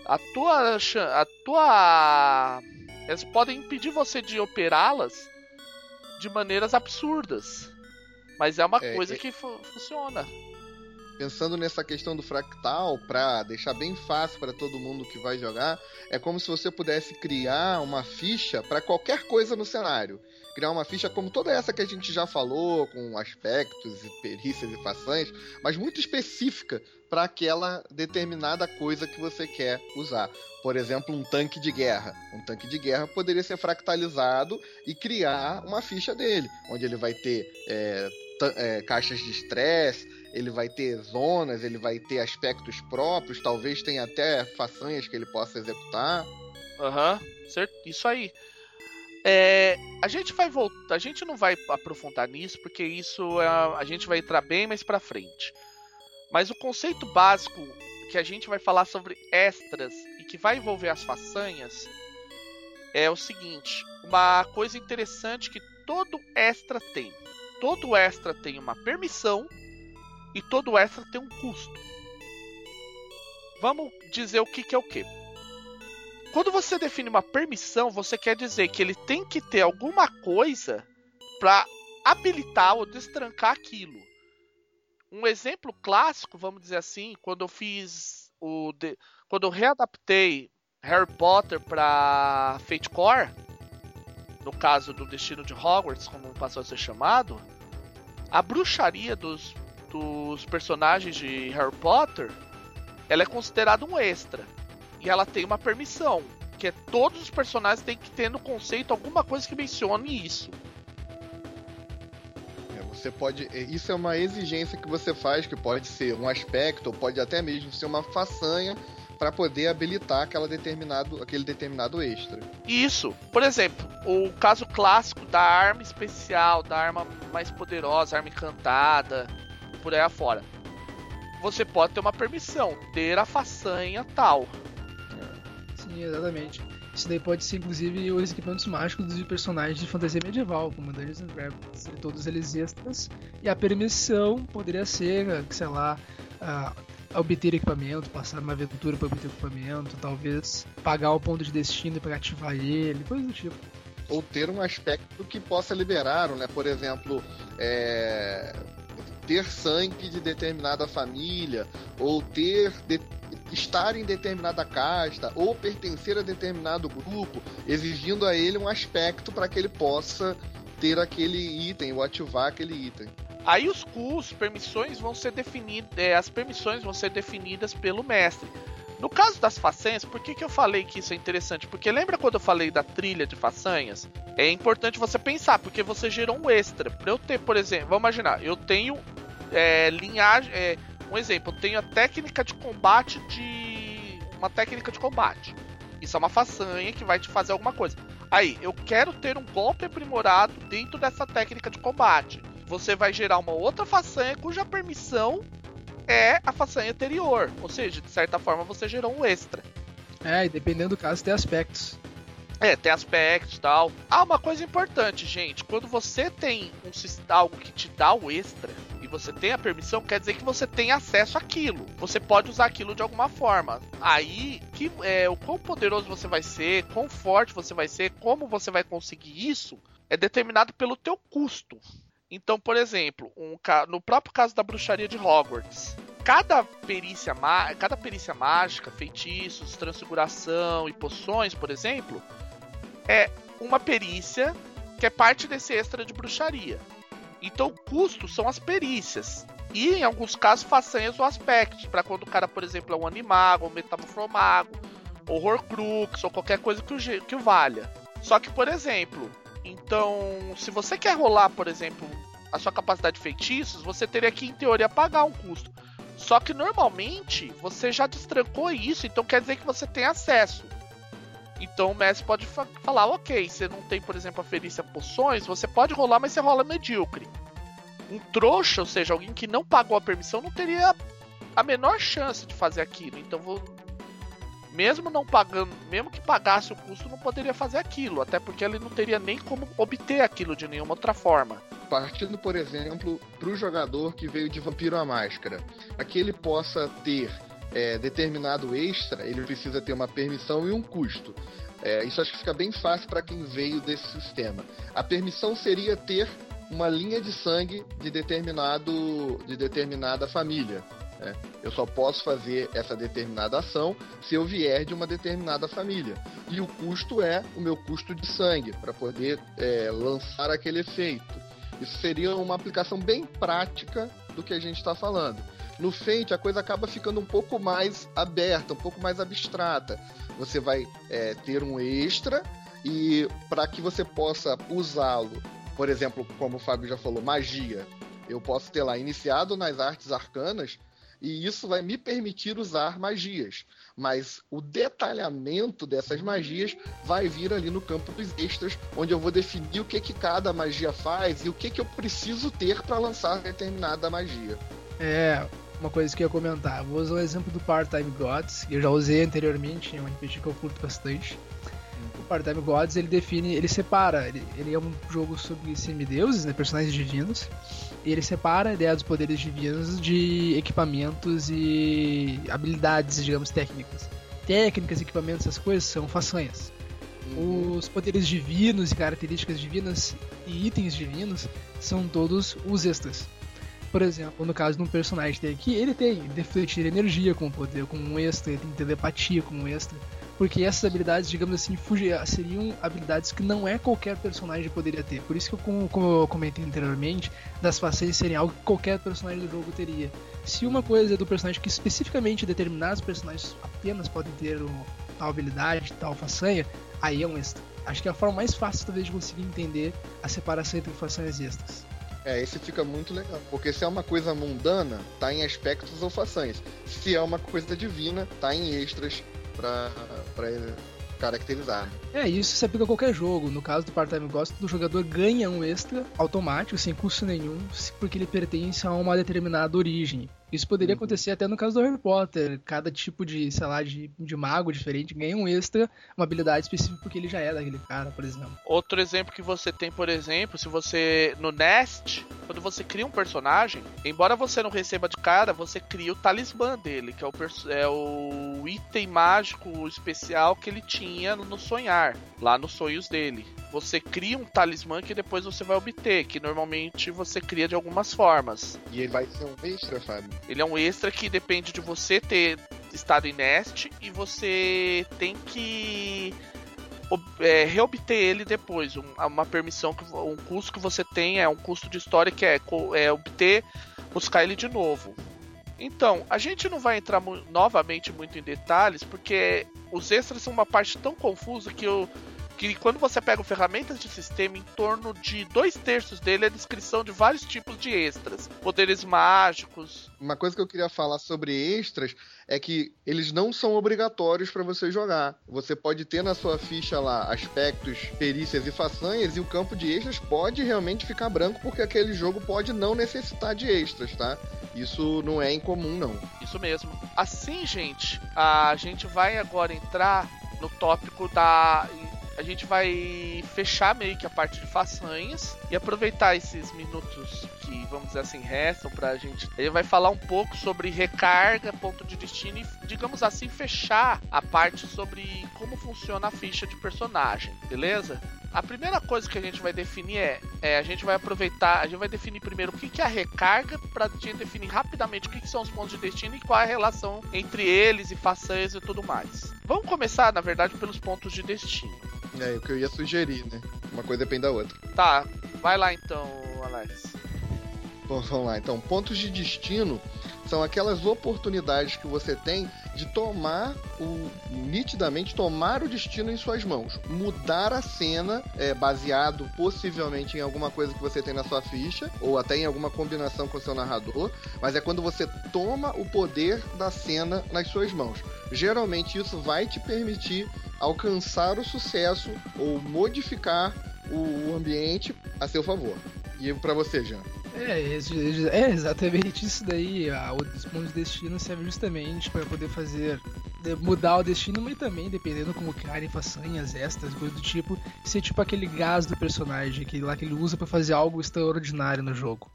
S1: a tua a tua elas podem impedir você de operá-las de maneiras absurdas. Mas é uma é, coisa é... que fu funciona
S3: pensando nessa questão do fractal, para deixar bem fácil para todo mundo que vai jogar, é como se você pudesse criar uma ficha para qualquer coisa no cenário. Criar uma ficha como toda essa que a gente já falou, com aspectos e perícias e façanhas, mas muito específica para aquela determinada coisa que você quer usar. Por exemplo, um tanque de guerra. Um tanque de guerra poderia ser fractalizado e criar uma ficha dele, onde ele vai ter é, é, caixas de estresse, ele vai ter zonas, ele vai ter aspectos próprios, talvez tenha até façanhas que ele possa executar.
S1: Aham, uhum, certo, isso aí. É, a gente vai voltar, a gente não vai aprofundar nisso porque isso é, a gente vai entrar bem mais para frente. Mas o conceito básico que a gente vai falar sobre extras e que vai envolver as façanhas é o seguinte: uma coisa interessante que todo extra tem. Todo extra tem uma permissão e todo extra tem um custo. Vamos dizer o que, que é o que. Quando você define uma permissão, você quer dizer que ele tem que ter alguma coisa para habilitar ou destrancar aquilo. Um exemplo clássico, vamos dizer assim, quando eu fiz o de... quando eu readaptei Harry Potter para Fate Core, no caso do Destino de Hogwarts, como passou a ser chamado, a bruxaria dos dos personagens de Harry Potter, ela é considerada um extra. E ela tem uma permissão, que é todos os personagens têm que ter no conceito alguma coisa que mencione isso.
S3: É, você pode. É, isso é uma exigência que você faz, que pode ser um aspecto, ou pode até mesmo ser uma façanha para poder habilitar aquela determinado, aquele determinado extra.
S1: Isso. Por exemplo, o caso clássico da arma especial, da arma mais poderosa, arma encantada, por aí afora. Você pode ter uma permissão, ter a façanha tal.
S2: Sim, exatamente. Isso daí pode ser, inclusive, os equipamentos mágicos dos personagens de fantasia medieval, como Dungeons and Dragons, todos eles extras. E a permissão poderia ser, sei lá, uh, obter equipamento, passar uma aventura para obter equipamento, talvez pagar o ponto de destino para ativar ele, coisa do tipo
S3: ou ter um aspecto que possa liberar, né? Por exemplo, é... ter sangue de determinada família, ou ter de... estar em determinada casta, ou pertencer a determinado grupo, exigindo a ele um aspecto para que ele possa ter aquele item ou ativar aquele item.
S1: Aí os cus, permissões vão ser definidas, é, as permissões vão ser definidas pelo mestre. No caso das façanhas, por que, que eu falei que isso é interessante? Porque lembra quando eu falei da trilha de façanhas? É importante você pensar, porque você gerou um extra. Pra eu ter, por exemplo, vamos imaginar, eu tenho é, linhagem. É, um exemplo, eu tenho a técnica de combate de. Uma técnica de combate. Isso é uma façanha que vai te fazer alguma coisa. Aí, eu quero ter um golpe aprimorado dentro dessa técnica de combate. Você vai gerar uma outra façanha cuja permissão é a façanha anterior. Ou seja, de certa forma você gerou um extra.
S2: É, e dependendo do caso, tem aspectos.
S1: É, tem aspectos e tal. Ah, uma coisa importante, gente. Quando você tem um, algo que te dá o extra e você tem a permissão, quer dizer que você tem acesso àquilo. Você pode usar aquilo de alguma forma. Aí, que, é, o quão poderoso você vai ser, quão forte você vai ser, como você vai conseguir isso, é determinado pelo teu custo. Então, por exemplo, um, no próprio caso da bruxaria de Hogwarts, cada perícia, cada perícia mágica, feitiços, transfiguração e poções, por exemplo, é uma perícia que é parte desse extra de bruxaria. Então, o custo são as perícias. E, em alguns casos, façanhas ou aspectos. Para quando o cara, por exemplo, é um animago, um metamorfomago, ou horcrux, ou qualquer coisa que o, que o valha. Só que, por exemplo, então, se você quer rolar, por exemplo, a sua capacidade de feitiços, você teria que, em teoria, pagar um custo. Só que normalmente você já destrancou isso, então quer dizer que você tem acesso. Então o mestre pode fa falar, ok, você não tem, por exemplo, a ferícia poções, você pode rolar, mas você rola medíocre. Um trouxa, ou seja, alguém que não pagou a permissão, não teria a menor chance de fazer aquilo. Então vou, mesmo não pagando, mesmo que pagasse o custo, não poderia fazer aquilo, até porque ele não teria nem como obter aquilo de nenhuma outra forma.
S3: Partindo, por exemplo, para o jogador que veio de Vampiro à Máscara, para que ele possa ter é, determinado extra, ele precisa ter uma permissão e um custo. É, isso acho que fica bem fácil para quem veio desse sistema. A permissão seria ter uma linha de sangue de determinado de determinada família. Né? Eu só posso fazer essa determinada ação se eu vier de uma determinada família. E o custo é o meu custo de sangue para poder é, lançar aquele efeito. Isso seria uma aplicação bem prática do que a gente está falando. No Fate, a coisa acaba ficando um pouco mais aberta, um pouco mais abstrata. Você vai é, ter um extra e para que você possa usá-lo, por exemplo, como o Fábio já falou, magia. Eu posso ter lá iniciado nas artes arcanas, e isso vai me permitir usar magias. Mas o detalhamento dessas magias vai vir ali no campo dos extras, onde eu vou definir o que, que cada magia faz e o que, que eu preciso ter para lançar determinada magia.
S2: É, uma coisa que eu ia comentar. Vou usar o exemplo do Part-Time Gods, que eu já usei anteriormente, é um RPG que eu curto bastante. Part-Time Gods, ele define, ele separa, ele, ele é um jogo sobre semideuses, né, personagens divinos, e ele separa a ideia dos poderes divinos de equipamentos e habilidades, digamos, técnicas. Técnicas, equipamentos, essas coisas são façanhas. Uhum. Os poderes divinos e características divinas e itens divinos são todos os extras. Por exemplo, no caso de um personagem tem aqui, ele tem defletir energia com poder, com um extra, ele tem telepatia com um extra porque essas habilidades, digamos assim, seriam habilidades que não é qualquer personagem poderia ter. Por isso que, eu, como eu comentei anteriormente, das façanhas serem algo que qualquer personagem do jogo teria. Se uma coisa é do personagem que especificamente determinados personagens apenas podem ter tal habilidade, tal façanha, aí é um extra. Acho que é a forma mais fácil, talvez, de conseguir entender a separação entre façanhas extras.
S3: É, esse fica muito legal. Porque se é uma coisa mundana, tá em aspectos ou façanhas. Se é uma coisa divina, tá em extras para caracterizar.
S2: É, isso se aplica a qualquer jogo. No caso do Part-Time Ghost, o jogador ganha um extra automático, sem custo nenhum, porque ele pertence a uma determinada origem. Isso poderia uhum. acontecer até no caso do Harry Potter. Cada tipo de, sei lá, de, de mago diferente ganha um extra, uma habilidade específica porque ele já é daquele cara, por exemplo.
S1: Outro exemplo que você tem, por exemplo, se você no Nest, quando você cria um personagem, embora você não receba de cara, você cria o talismã dele, que é o, é o item mágico especial que ele tinha no sonhar, lá nos sonhos dele. Você cria um talismã que depois você vai obter, que normalmente você cria de algumas formas.
S3: E ele vai ser um extra, Fábio?
S1: Ele é um extra que depende de você ter estado em Nest e você tem que é, reobter ele depois. Um, uma permissão, que, um custo que você tem é um custo de história que é, é obter, buscar ele de novo. Então, a gente não vai entrar novamente muito em detalhes, porque os extras são uma parte tão confusa que eu que quando você pega o ferramentas de sistema, em torno de dois terços dele é descrição de vários tipos de extras, poderes mágicos.
S3: Uma coisa que eu queria falar sobre extras é que eles não são obrigatórios para você jogar. Você pode ter na sua ficha lá aspectos, perícias e façanhas, e o campo de extras pode realmente ficar branco, porque aquele jogo pode não necessitar de extras, tá? Isso não é incomum, não.
S1: Isso mesmo. Assim, gente, a gente vai agora entrar no tópico da a gente vai fechar meio que a parte de façanhas e aproveitar esses minutos que, vamos dizer assim, restam pra gente. Ele vai falar um pouco sobre recarga, ponto de destino e, digamos assim, fechar a parte sobre como funciona a ficha de personagem, beleza? A primeira coisa que a gente vai definir é, é a gente vai aproveitar, a gente vai definir primeiro o que, que é a recarga, para gente definir rapidamente o que, que são os pontos de destino e qual é a relação entre eles e façanhas e tudo mais. Vamos começar, na verdade, pelos pontos de destino.
S3: É, o que eu ia sugerir, né? Uma coisa depende da outra.
S1: Tá, vai lá então, Alex.
S3: Bom, vamos lá. Então, pontos de destino são aquelas oportunidades que você tem de tomar o nitidamente tomar o destino em suas mãos, mudar a cena é, baseado possivelmente em alguma coisa que você tem na sua ficha ou até em alguma combinação com o seu narrador, mas é quando você toma o poder da cena nas suas mãos. Geralmente isso vai te permitir alcançar o sucesso ou modificar o ambiente a seu favor. E para você, Jean?
S2: É, é exatamente isso daí. Os pontos de destino servem justamente para poder fazer mudar o destino, mas também, dependendo como criarem façanhas extras, coisas do tipo, ser tipo aquele gás do personagem que lá que ele usa para fazer algo extraordinário no jogo.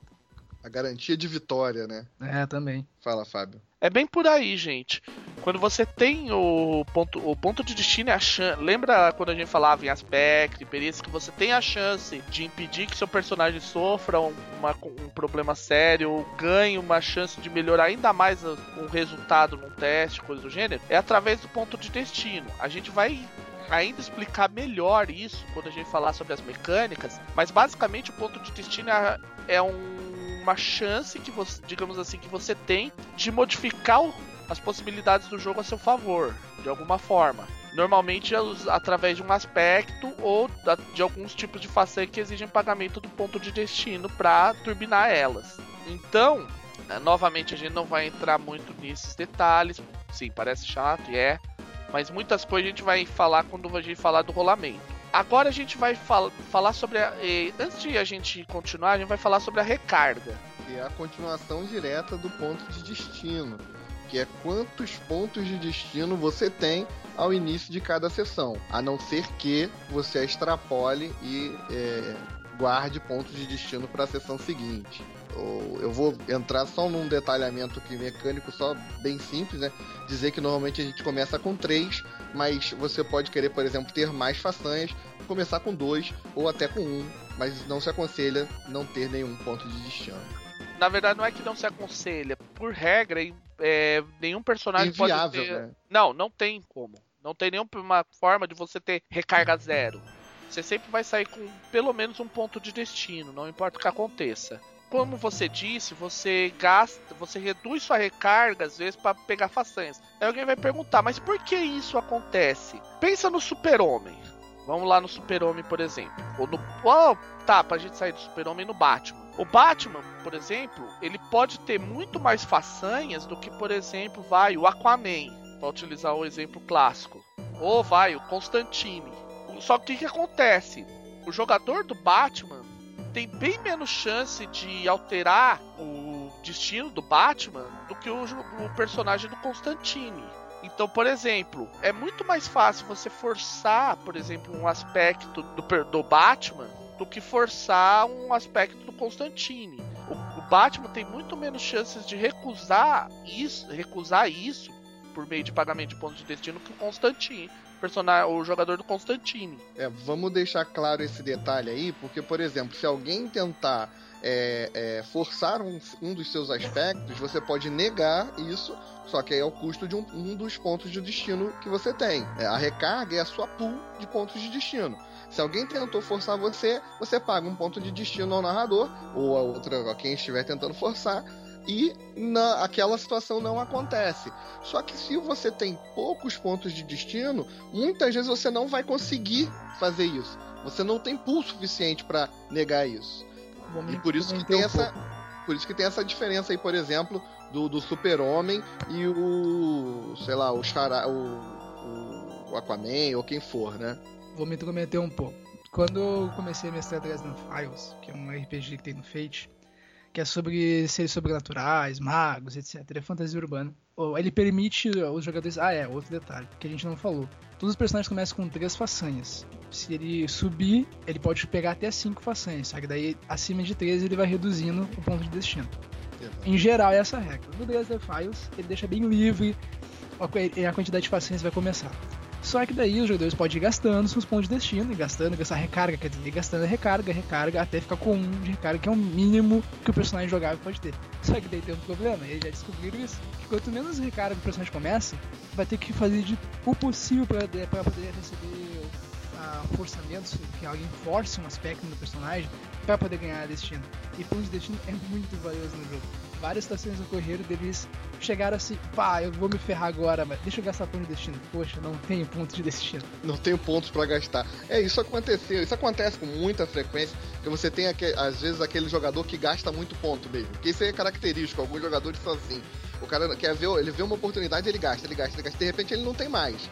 S3: A garantia de vitória, né?
S2: É, também.
S3: Fala, Fábio.
S1: É bem por aí, gente. Quando você tem o ponto, o ponto de destino é a chance. Lembra quando a gente falava em aspecto, perícia, que você tem a chance de impedir que seu personagem sofra uma, um problema sério ou ganhe uma chance de melhorar ainda mais um resultado num teste, coisa do gênero? É através do ponto de destino. A gente vai ainda explicar melhor isso quando a gente falar sobre as mecânicas, mas basicamente o ponto de destino é, é um uma chance que você, digamos assim, que você tem de modificar as possibilidades do jogo a seu favor, de alguma forma. Normalmente através de um aspecto ou de alguns tipos de façanha que exigem pagamento do ponto de destino para turbinar elas. Então, né, novamente a gente não vai entrar muito nesses detalhes. Sim, parece chato e é, mas muitas coisas a gente vai falar quando a gente falar do rolamento. Agora a gente vai fal falar sobre a. antes de a gente continuar, a gente vai falar sobre a recarga.
S3: Que é a continuação direta do ponto de destino. Que é quantos pontos de destino você tem ao início de cada sessão. A não ser que você extrapole e é, guarde pontos de destino para a sessão seguinte eu vou entrar só num detalhamento aqui mecânico, só bem simples, né? Dizer que normalmente a gente começa com três, mas você pode querer, por exemplo, ter mais façanhas, começar com dois ou até com um, mas não se aconselha não ter nenhum ponto de destino.
S1: Na verdade, não é que não se aconselha. Por regra, é, nenhum personagem
S3: Inviável,
S1: pode ter.
S3: Né?
S1: Não, não tem como. Não tem nenhuma forma de você ter recarga zero. Você sempre vai sair com pelo menos um ponto de destino, não importa o que aconteça como você disse, você gasta, você reduz sua recarga às vezes para pegar façanhas. Aí alguém vai perguntar, mas por que isso acontece? Pensa no Super-Homem. Vamos lá no Super-Homem, por exemplo. Ou no. Oh, tá, pra gente sair do Super-Homem no Batman. O Batman, por exemplo, ele pode ter muito mais façanhas do que, por exemplo, vai o Aquaman, para utilizar o exemplo clássico. Ou vai o Constantine. Só que o que acontece? O jogador do Batman tem bem menos chance de alterar o destino do Batman do que o, o personagem do Constantine. Então, por exemplo, é muito mais fácil você forçar, por exemplo, um aspecto do, do Batman do que forçar um aspecto do Constantine. O, o, Batman tem muito menos chances de recusar isso, recusar isso por meio de pagamento de pontos de destino que o Constantine, personagem, o jogador do Constantine.
S3: É, vamos deixar claro esse detalhe aí, porque, por exemplo, se alguém tentar é, é, forçar um, um, dos seus aspectos, você pode negar isso, só que aí é o custo de um, um dos pontos de destino que você tem. É, a recarga é a sua pool de pontos de destino. Se alguém tentou forçar você, você paga um ponto de destino ao narrador, ou a outra, a quem estiver tentando forçar, e na, aquela situação não acontece. Só que se você tem poucos pontos de destino, muitas vezes você não vai conseguir fazer isso. Você não tem pool suficiente para negar isso. E por isso que tem um essa. Pouco. Por isso que tem essa diferença aí, por exemplo, do, do Super-Homem e o. sei lá, o, Chara, o, o Aquaman ou quem for, né?
S2: Vou me intrometer um pouco. Quando eu comecei a mestrar Dresden Files, que é um RPG que tem no Fate, que é sobre seres sobrenaturais, magos, etc. É fantasia urbana. Ele permite os jogadores. Ah, é, outro detalhe que a gente não falou. Todos os personagens começam com três façanhas. Se ele subir, ele pode pegar até cinco façanhas, só que daí acima de três ele vai reduzindo o ponto de destino. Em geral, é essa regra. No Dresden Files, ele deixa bem livre a quantidade de façanhas vai começar. Só que daí os jogadores podem ir gastando seus pontos de destino, e gastando, gastar recarga, quer dizer, gastando recarga, recarga, até ficar com um de recarga, que é o mínimo que o personagem jogável pode ter. Só que daí tem um problema, eles já descobriram isso, que quanto menos recarga o personagem começa, vai ter que fazer de, o possível para poder receber uh, forçamentos, que alguém force um aspecto no personagem, para poder ganhar destino. E ponto de destino é muito valioso no jogo várias situações ocorreram deles chegaram assim, pá, eu vou me ferrar agora, mas deixa eu gastar ponto de destino. Poxa, não tenho ponto de destino.
S3: Não tenho pontos para gastar. É, isso aconteceu, isso acontece com muita frequência, que você tem aquele, às vezes aquele jogador que gasta muito ponto mesmo. Porque isso é característico, alguns jogadores são assim. O cara quer ver, ele vê uma oportunidade, ele gasta, ele gasta, ele gasta, de repente ele não tem mais.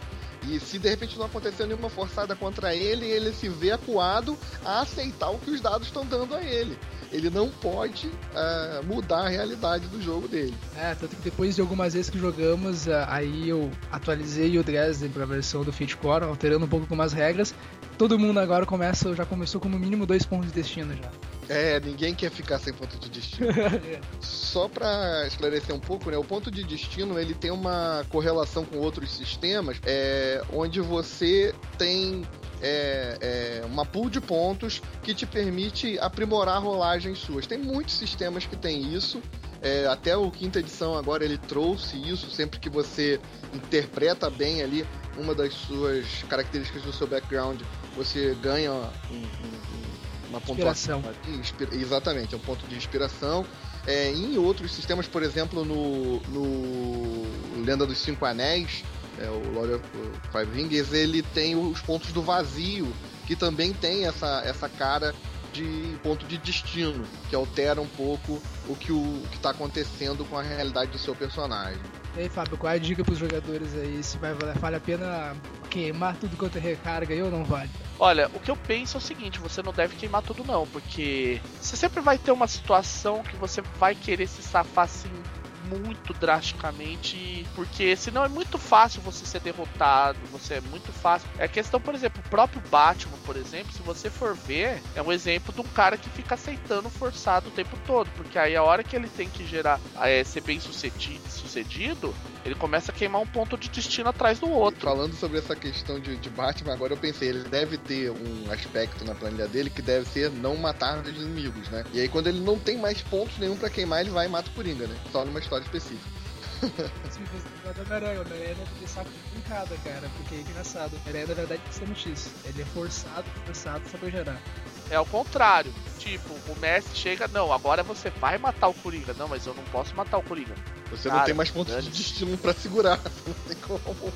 S3: E se de repente não aconteceu nenhuma forçada contra ele, ele se vê acuado a aceitar o que os dados estão dando a ele ele não pode uh, mudar a realidade do jogo dele.
S2: É, tanto que depois de algumas vezes que jogamos, uh, aí eu atualizei o Dresden para a versão do Fit Core, alterando um pouco algumas regras. Todo mundo agora começa, já começou com no mínimo dois pontos de destino já.
S3: É, ninguém quer ficar sem ponto de destino. Só para esclarecer um pouco, né? O ponto de destino ele tem uma correlação com outros sistemas, é, onde você tem é, é, uma pool de pontos que te permite aprimorar rolagens suas. Tem muitos sistemas que tem isso. É, até o quinta edição agora ele trouxe isso sempre que você interpreta bem ali uma das suas características do seu background, você ganha um, um, uma pontuação. Inspira exatamente, é um ponto de inspiração. É, em outros sistemas, por exemplo, no, no Lenda dos Cinco Anéis, é, o Lord of Five Rings, ele tem os pontos do vazio, que também tem essa, essa cara de ponto de destino, que altera um pouco o que o que está acontecendo com a realidade do seu personagem.
S2: E aí, Fábio, qual é a dica para os jogadores aí? Se vai, vale a pena queimar tudo quanto é recarga aí ou não vale?
S1: Olha, o que eu penso é o seguinte, você não deve queimar tudo não, porque você sempre vai ter uma situação que você vai querer se safar assim muito drasticamente, porque senão é muito fácil você ser derrotado, você é muito fácil. É questão, por exemplo, o próprio Batman, por exemplo, se você for ver, é um exemplo de um cara que fica aceitando forçado o tempo todo, porque aí a hora que ele tem que gerar, é, ser bem sucedido, sucedido, ele começa a queimar um ponto de destino atrás do outro.
S3: Falando sobre essa questão de, de Batman, agora eu pensei, ele deve ter um aspecto na planilha dele que deve ser não matar os inimigos, né? E aí quando ele não tem mais pontos nenhum para queimar, ele vai e mata o Coringa, né? Só numa história específica.
S2: Se você Homem-Aranha, Homem-Aranha ter saco brincada, cara, porque é engraçado. O Homem-Aranha, na verdade, é justamente isso. Ele é forçado, forçado só pra gerar.
S1: É o contrário. Tipo, o mestre chega, não, agora você vai matar o Coringa. Não, mas eu não posso matar o Coringa.
S3: Você Cara, não tem mais pontos de destino para segurar. Não tem como.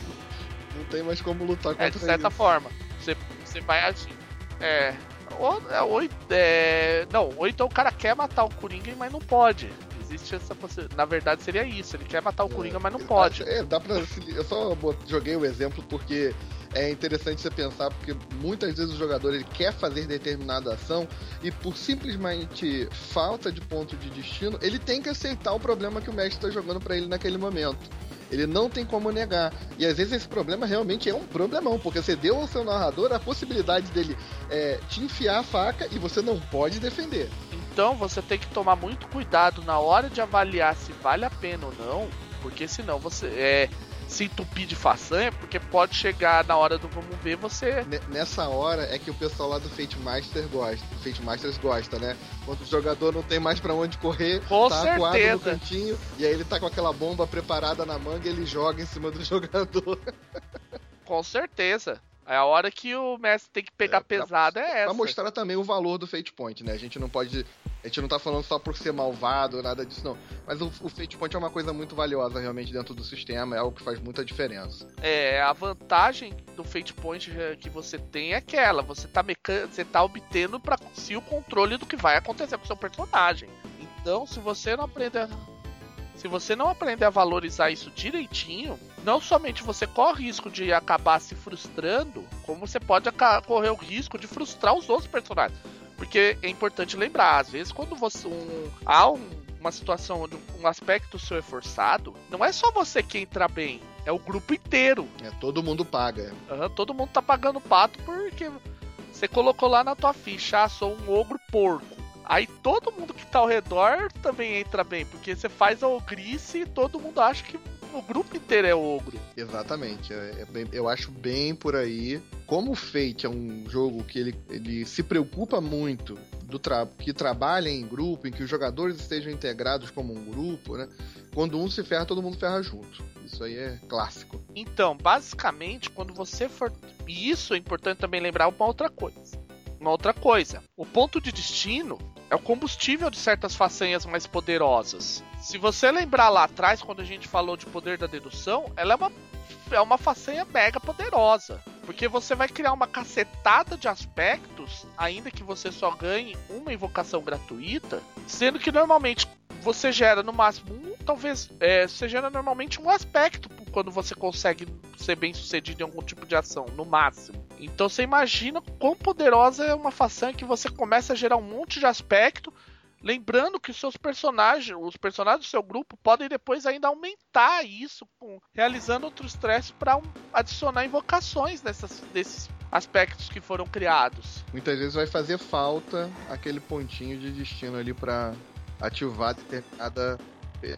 S3: Não tem mais como lutar contra
S1: É, de certa ele. forma. Você, você vai agir. É. Ou, é, ou, é, não, ou então o cara quer matar o Coringa, mas não pode. Existe essa possibilidade. Na verdade, seria isso. Ele quer matar o é, Coringa, mas não pode.
S3: É, dá pra. Eu só joguei o exemplo porque é interessante você pensar, porque muitas vezes o jogador ele quer fazer determinada ação e por simplesmente falta de ponto de destino, ele tem que aceitar o problema que o mestre está jogando para ele naquele momento. Ele não tem como negar. E às vezes esse problema realmente é um problemão, porque você deu ao seu narrador a possibilidade dele é, te enfiar a faca e você não pode defender.
S1: Então você tem que tomar muito cuidado na hora de avaliar se vale a pena ou não, porque senão você é se entupir de façanha, porque pode chegar na hora do vamos ver você.
S3: Nessa hora é que o pessoal lá do Fate Master gosta. Fate Masters gosta, né? Quando o jogador não tem mais para onde correr,
S1: com
S3: tá
S1: certeza.
S3: acuado no cantinho, e aí ele tá com aquela bomba preparada na manga e ele joga em cima do jogador.
S1: com certeza. É a hora que o mestre tem que pegar é, pesada é essa.
S3: Pra mostrar também o valor do Fate Point, né? A gente não pode a gente não tá falando só por ser malvado, nada disso, não. Mas o, o Fate Point é uma coisa muito valiosa realmente dentro do sistema, é algo que faz muita diferença.
S1: É, a vantagem do Fate Point que você tem é aquela, você tá, mecan... você tá obtendo para si o controle do que vai acontecer com o seu personagem. Então, se você não aprender se você não aprender a valorizar isso direitinho, não somente você corre o risco de acabar se frustrando, como você pode correr o risco de frustrar os outros personagens. Porque é importante lembrar, às vezes quando você um, há um, uma situação onde um aspecto seu é forçado, não é só você que entra bem, é o grupo inteiro.
S3: É, todo mundo paga.
S1: Uhum, todo mundo tá pagando pato porque você colocou lá na tua ficha, ah, sou um ogro porco. Aí todo mundo que tá ao redor também entra bem, porque você faz a ogrice e todo mundo acha que o grupo inteiro é ogro.
S3: Exatamente. É, é bem, eu acho bem por aí. Como o Fate é um jogo que ele, ele se preocupa muito do tra que trabalha em grupo, em que os jogadores estejam integrados como um grupo, né? Quando um se ferra, todo mundo ferra junto. Isso aí é clássico.
S1: Então, basicamente, quando você for. E isso é importante também lembrar uma outra coisa. Uma outra coisa. O ponto de destino é o combustível de certas façanhas mais poderosas. Se você lembrar lá atrás, quando a gente falou de poder da dedução, ela é uma, é uma façanha mega poderosa. Porque você vai criar uma cacetada de aspectos, ainda que você só ganhe uma invocação gratuita, sendo que normalmente você gera no máximo um, talvez é, você gera normalmente um aspecto quando você consegue ser bem sucedido em algum tipo de ação, no máximo. Então você imagina quão poderosa é uma façanha que você começa a gerar um monte de aspecto, lembrando que os seus personagens, os personagens do seu grupo podem depois ainda aumentar isso, com, realizando outros stresses para um, adicionar invocações nessas, desses aspectos que foram criados.
S3: Muitas vezes vai fazer falta aquele pontinho de destino ali para ativar determinada. Eh,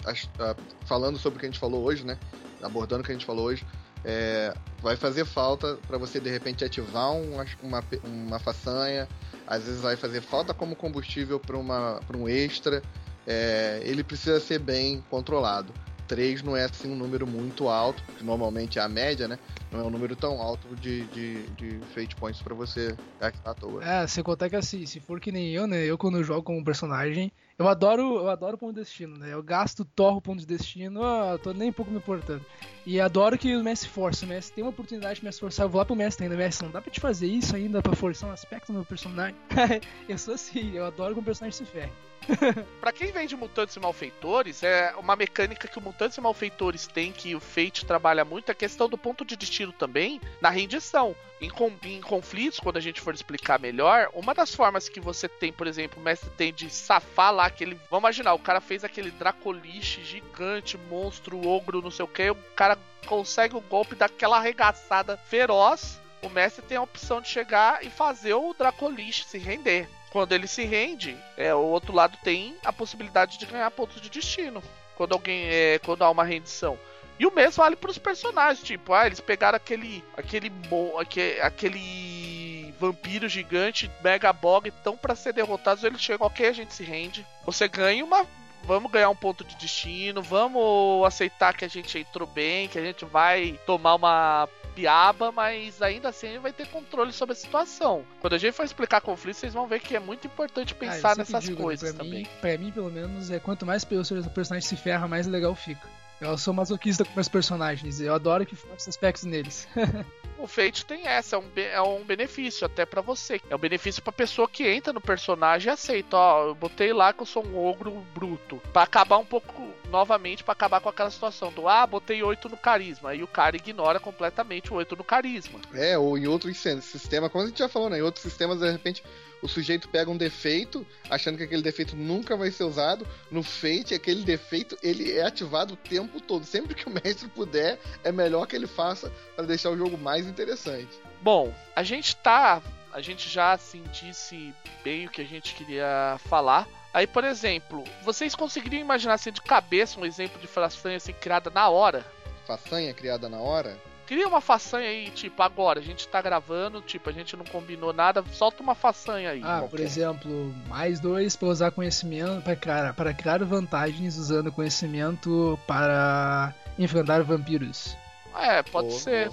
S3: falando sobre o que a gente falou hoje, né? Abordando o que a gente falou hoje, é, vai fazer falta para você de repente ativar uma, uma, uma façanha, às vezes vai fazer falta como combustível para um extra. É, ele precisa ser bem controlado. 3 não é assim um número muito alto, que normalmente é a média, né? Não é um número tão alto de, de, de fate points para você gastar à toa.
S2: É, sem contar que assim, se for que nem eu, né? Eu quando jogo como personagem, eu adoro, eu adoro ponto de destino, né? Eu gasto, torro ponto de destino, eu tô nem um pouco me importando. E adoro que o Messi força. O Messi tem uma oportunidade de me esforçar. Eu vou lá pro Messi ainda. Messi, não dá pra te fazer isso ainda pra forçar um aspecto no meu personagem? eu sou assim, eu adoro que o personagem se ferre.
S1: para quem vem de Mutantes e Malfeitores, é uma mecânica que o Mutantes e Malfeitores tem, que o Fate trabalha muito, a questão do ponto de destino também na rendição. Em, em, conflitos, quando a gente for explicar melhor, uma das formas que você tem, por exemplo, o mestre tem de safar lá aquele. Vamos imaginar, o cara fez aquele Dracoliche gigante, monstro, ogro, não sei o que, o cara consegue o golpe daquela arregaçada feroz. O mestre tem a opção de chegar e fazer o Dracoliche se render quando ele se rende, é, o outro lado tem a possibilidade de ganhar pontos de destino. Quando alguém é, quando há uma rendição. E o mesmo vale para os personagens, tipo, ah, eles pegaram aquele aquele aquele, aquele vampiro gigante, mega bog, tão para ser derrotados, eles chegam, OK, a gente se rende. Você ganha uma vamos ganhar um ponto de destino, vamos aceitar que a gente entrou bem, que a gente vai tomar uma piaba, mas ainda assim ele vai ter controle sobre a situação. Quando a gente for explicar conflito, vocês vão ver que é muito importante ah, pensar ah, nessas digo, né, coisas
S2: pra
S1: também.
S2: Mim, pra mim, pelo menos, é quanto mais o personagem se ferra, mais legal fica. Eu sou masoquista com meus personagens, eu adoro que faça aspectos neles.
S1: o Fate tem essa, é um, é um benefício até para você. É um benefício pra pessoa que entra no personagem e aceita. Ó, eu botei lá que eu sou um ogro bruto. para acabar um pouco novamente para acabar com aquela situação do ah, botei 8 no carisma. Aí o cara ignora completamente o 8 no carisma.
S3: É, ou em outros sistemas, como a gente já falou, né? Em outros sistemas, de repente, o sujeito pega um defeito, achando que aquele defeito nunca vai ser usado. No Fate, aquele defeito ele é ativado o tempo todo. Sempre que o mestre puder, é melhor que ele faça para deixar o jogo mais interessante.
S1: Bom, a gente tá. A gente já assim disse bem o que a gente queria falar. Aí, por exemplo, vocês conseguiriam imaginar assim de cabeça um exemplo de façanha assim criada na hora?
S3: Façanha criada na hora?
S1: Cria uma façanha aí, tipo, agora, a gente tá gravando, tipo, a gente não combinou nada, solta uma façanha aí.
S2: Ah, qualquer. por exemplo, mais dois para usar conhecimento, para criar, para criar vantagens usando conhecimento para enfrentar vampiros.
S1: É, pode ser.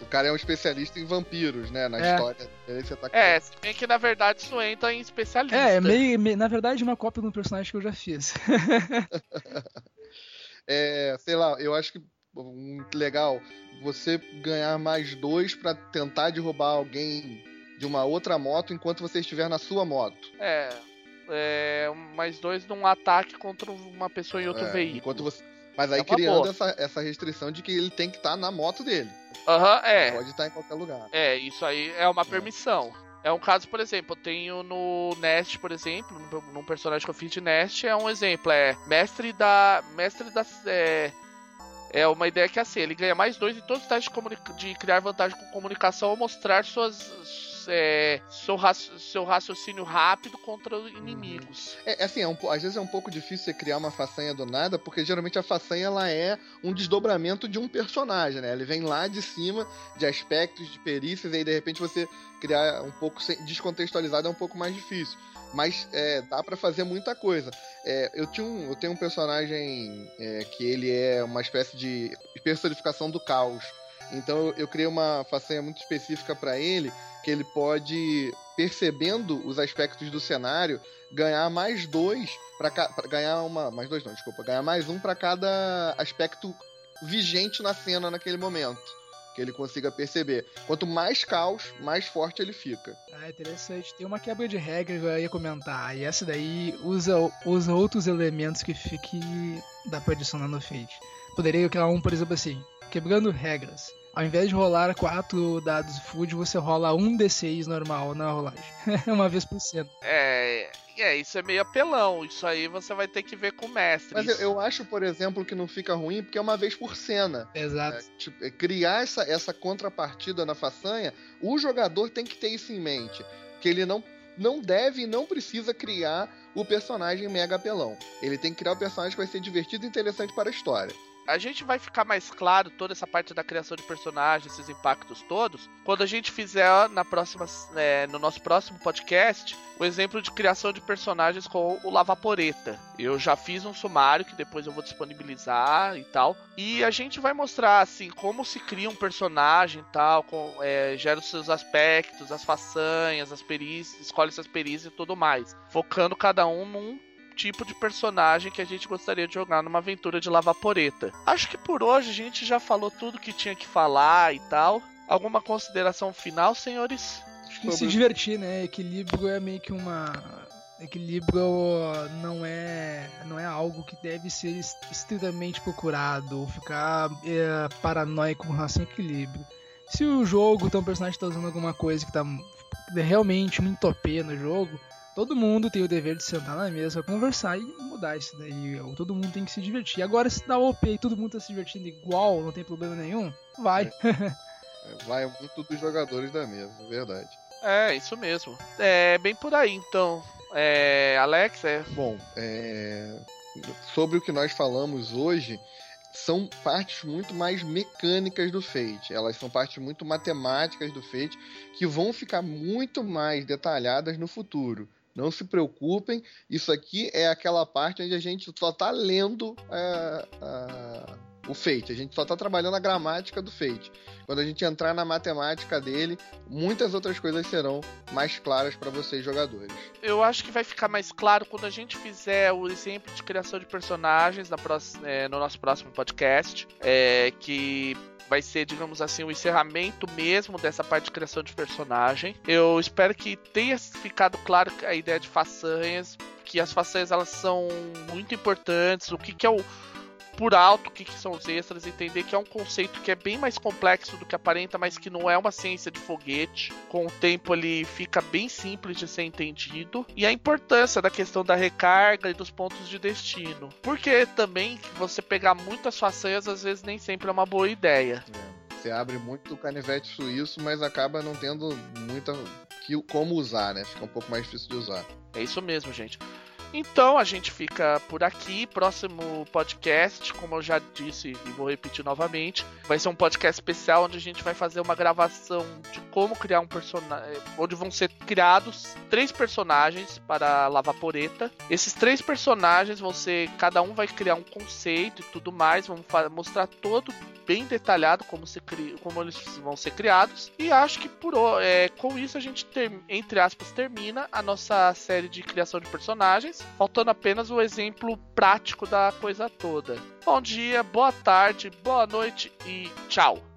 S3: O cara é um especialista em vampiros, né? Na é. história.
S1: Tá é, se bem que na verdade isso entra em especialista.
S2: É, é meio, meio, na verdade uma cópia do personagem que eu já fiz.
S3: é, sei lá, eu acho que legal você ganhar mais dois para tentar derrubar alguém de uma outra moto enquanto você estiver na sua moto.
S1: É. é mais dois num ataque contra uma pessoa em outro é, veículo.
S3: Enquanto você... Mas aí é criando essa, essa restrição de que ele tem que estar tá na moto dele.
S1: Aham, uhum, é.
S3: Pode estar tá em qualquer lugar.
S1: É, isso aí é uma permissão. É um caso, por exemplo, eu tenho no Nest, por exemplo, num personagem que eu fiz de Nest, é um exemplo, é mestre da. Mestre da. É, é uma ideia que é assim, ele ganha mais dois em todos os testes de, de criar vantagem com comunicação ou mostrar suas, é, seu, raci seu, raciocínio rápido contra inimigos.
S3: É, é assim, é um, às vezes é um pouco difícil você criar uma façanha do nada, porque geralmente a façanha ela é um desdobramento de um personagem, né? Ele vem lá de cima de aspectos, de perícias, e aí de repente você criar um pouco descontextualizado é um pouco mais difícil mas é, dá para fazer muita coisa. É, eu, tinha um, eu tenho um personagem é, que ele é uma espécie de personificação do caos. Então eu, criei uma façanha muito específica para ele, que ele pode, percebendo os aspectos do cenário, ganhar mais dois para ganhar uma, mais dois não, desculpa, ganhar mais um para cada aspecto vigente na cena naquele momento que ele consiga perceber. Quanto mais caos, mais forte ele fica.
S2: Ah, interessante. Tem uma quebra de regra que eu ia comentar. E essa daí usa, usa outros elementos que, que dá pra adicionar no Fate. Poderia criar um, por exemplo, assim, quebrando regras. Ao invés de rolar quatro dados food, você rola um D6 normal na rolagem. uma vez por cento.
S1: É, é, isso é meio apelão. Isso aí você vai ter que ver com o mestre.
S3: Mas
S1: eu,
S3: eu, acho, por exemplo, que não fica ruim porque é uma vez por cena.
S2: Exato.
S3: É, tipo, é, criar essa, essa contrapartida na façanha, o jogador tem que ter isso em mente. Que ele não, não deve e não precisa criar o personagem mega apelão. Ele tem que criar o personagem que vai ser divertido e interessante para a história
S1: a gente vai ficar mais claro toda essa parte da criação de personagens, esses impactos todos, quando a gente fizer na próxima, é, no nosso próximo podcast o exemplo de criação de personagens com o Lavaporeta. Eu já fiz um sumário que depois eu vou disponibilizar e tal, e a gente vai mostrar assim como se cria um personagem e tal, com, é, gera os seus aspectos, as façanhas, as perícias, escolhe suas perícias e tudo mais, focando cada um num tipo de personagem que a gente gostaria de jogar numa aventura de Lavaporeta. Acho que por hoje a gente já falou tudo que tinha que falar e tal. Alguma consideração final, senhores?
S2: Acho que se divertir, né? Equilíbrio é meio que uma equilíbrio não é não é algo que deve ser estritamente procurado ou ficar é, paranoico com relação ao equilíbrio. Se o jogo tem um personagem que tá usando alguma coisa que tá realmente muito OP no jogo, Todo mundo tem o dever de sentar na mesa, conversar e mudar isso daí. Todo mundo tem que se divertir. Agora, se dá OP e todo mundo tá se divertindo igual, não tem problema nenhum, vai.
S3: É, vai muito dos jogadores da mesa, verdade.
S1: É, isso mesmo. É bem por aí, então. É, Alex, é.
S3: Bom, é... sobre o que nós falamos hoje, são partes muito mais mecânicas do Fate. Elas são partes muito matemáticas do Fate que vão ficar muito mais detalhadas no futuro. Não se preocupem, isso aqui é aquela parte onde a gente só está lendo é, o Fate, a gente só está trabalhando a gramática do Fate. Quando a gente entrar na matemática dele, muitas outras coisas serão mais claras para vocês, jogadores.
S1: Eu acho que vai ficar mais claro quando a gente fizer o exemplo de criação de personagens próxima, é, no nosso próximo podcast, é, que vai ser, digamos assim, o encerramento mesmo dessa parte de criação de personagem. Eu espero que tenha ficado claro a ideia de façanhas, que as façanhas elas são muito importantes, o que, que é o por alto o que, que, são os extras, entender que é um conceito que é bem mais complexo do que aparenta, mas que não é uma ciência de foguete. Com o tempo ele fica bem simples de ser entendido. E a importância da questão da recarga e dos pontos de destino. Porque também você pegar muitas façanhas às vezes nem sempre é uma boa ideia.
S3: É. Você abre muito o canivete suíço, mas acaba não tendo muita como usar, né? Fica um pouco mais difícil de usar.
S1: É isso mesmo, gente. Então a gente fica por aqui. Próximo podcast, como eu já disse e vou repetir novamente, vai ser um podcast especial onde a gente vai fazer uma gravação de como criar um personagem. Onde vão ser criados três personagens para a Lavaporeta. Esses três personagens vão ser. Cada um vai criar um conceito e tudo mais. Vamos mostrar todo bem detalhado como, se cri... como eles vão ser criados. E acho que por é, com isso a gente, ter... entre aspas, termina a nossa série de criação de personagens, faltando apenas o exemplo prático da coisa toda. Bom dia, boa tarde, boa noite e tchau!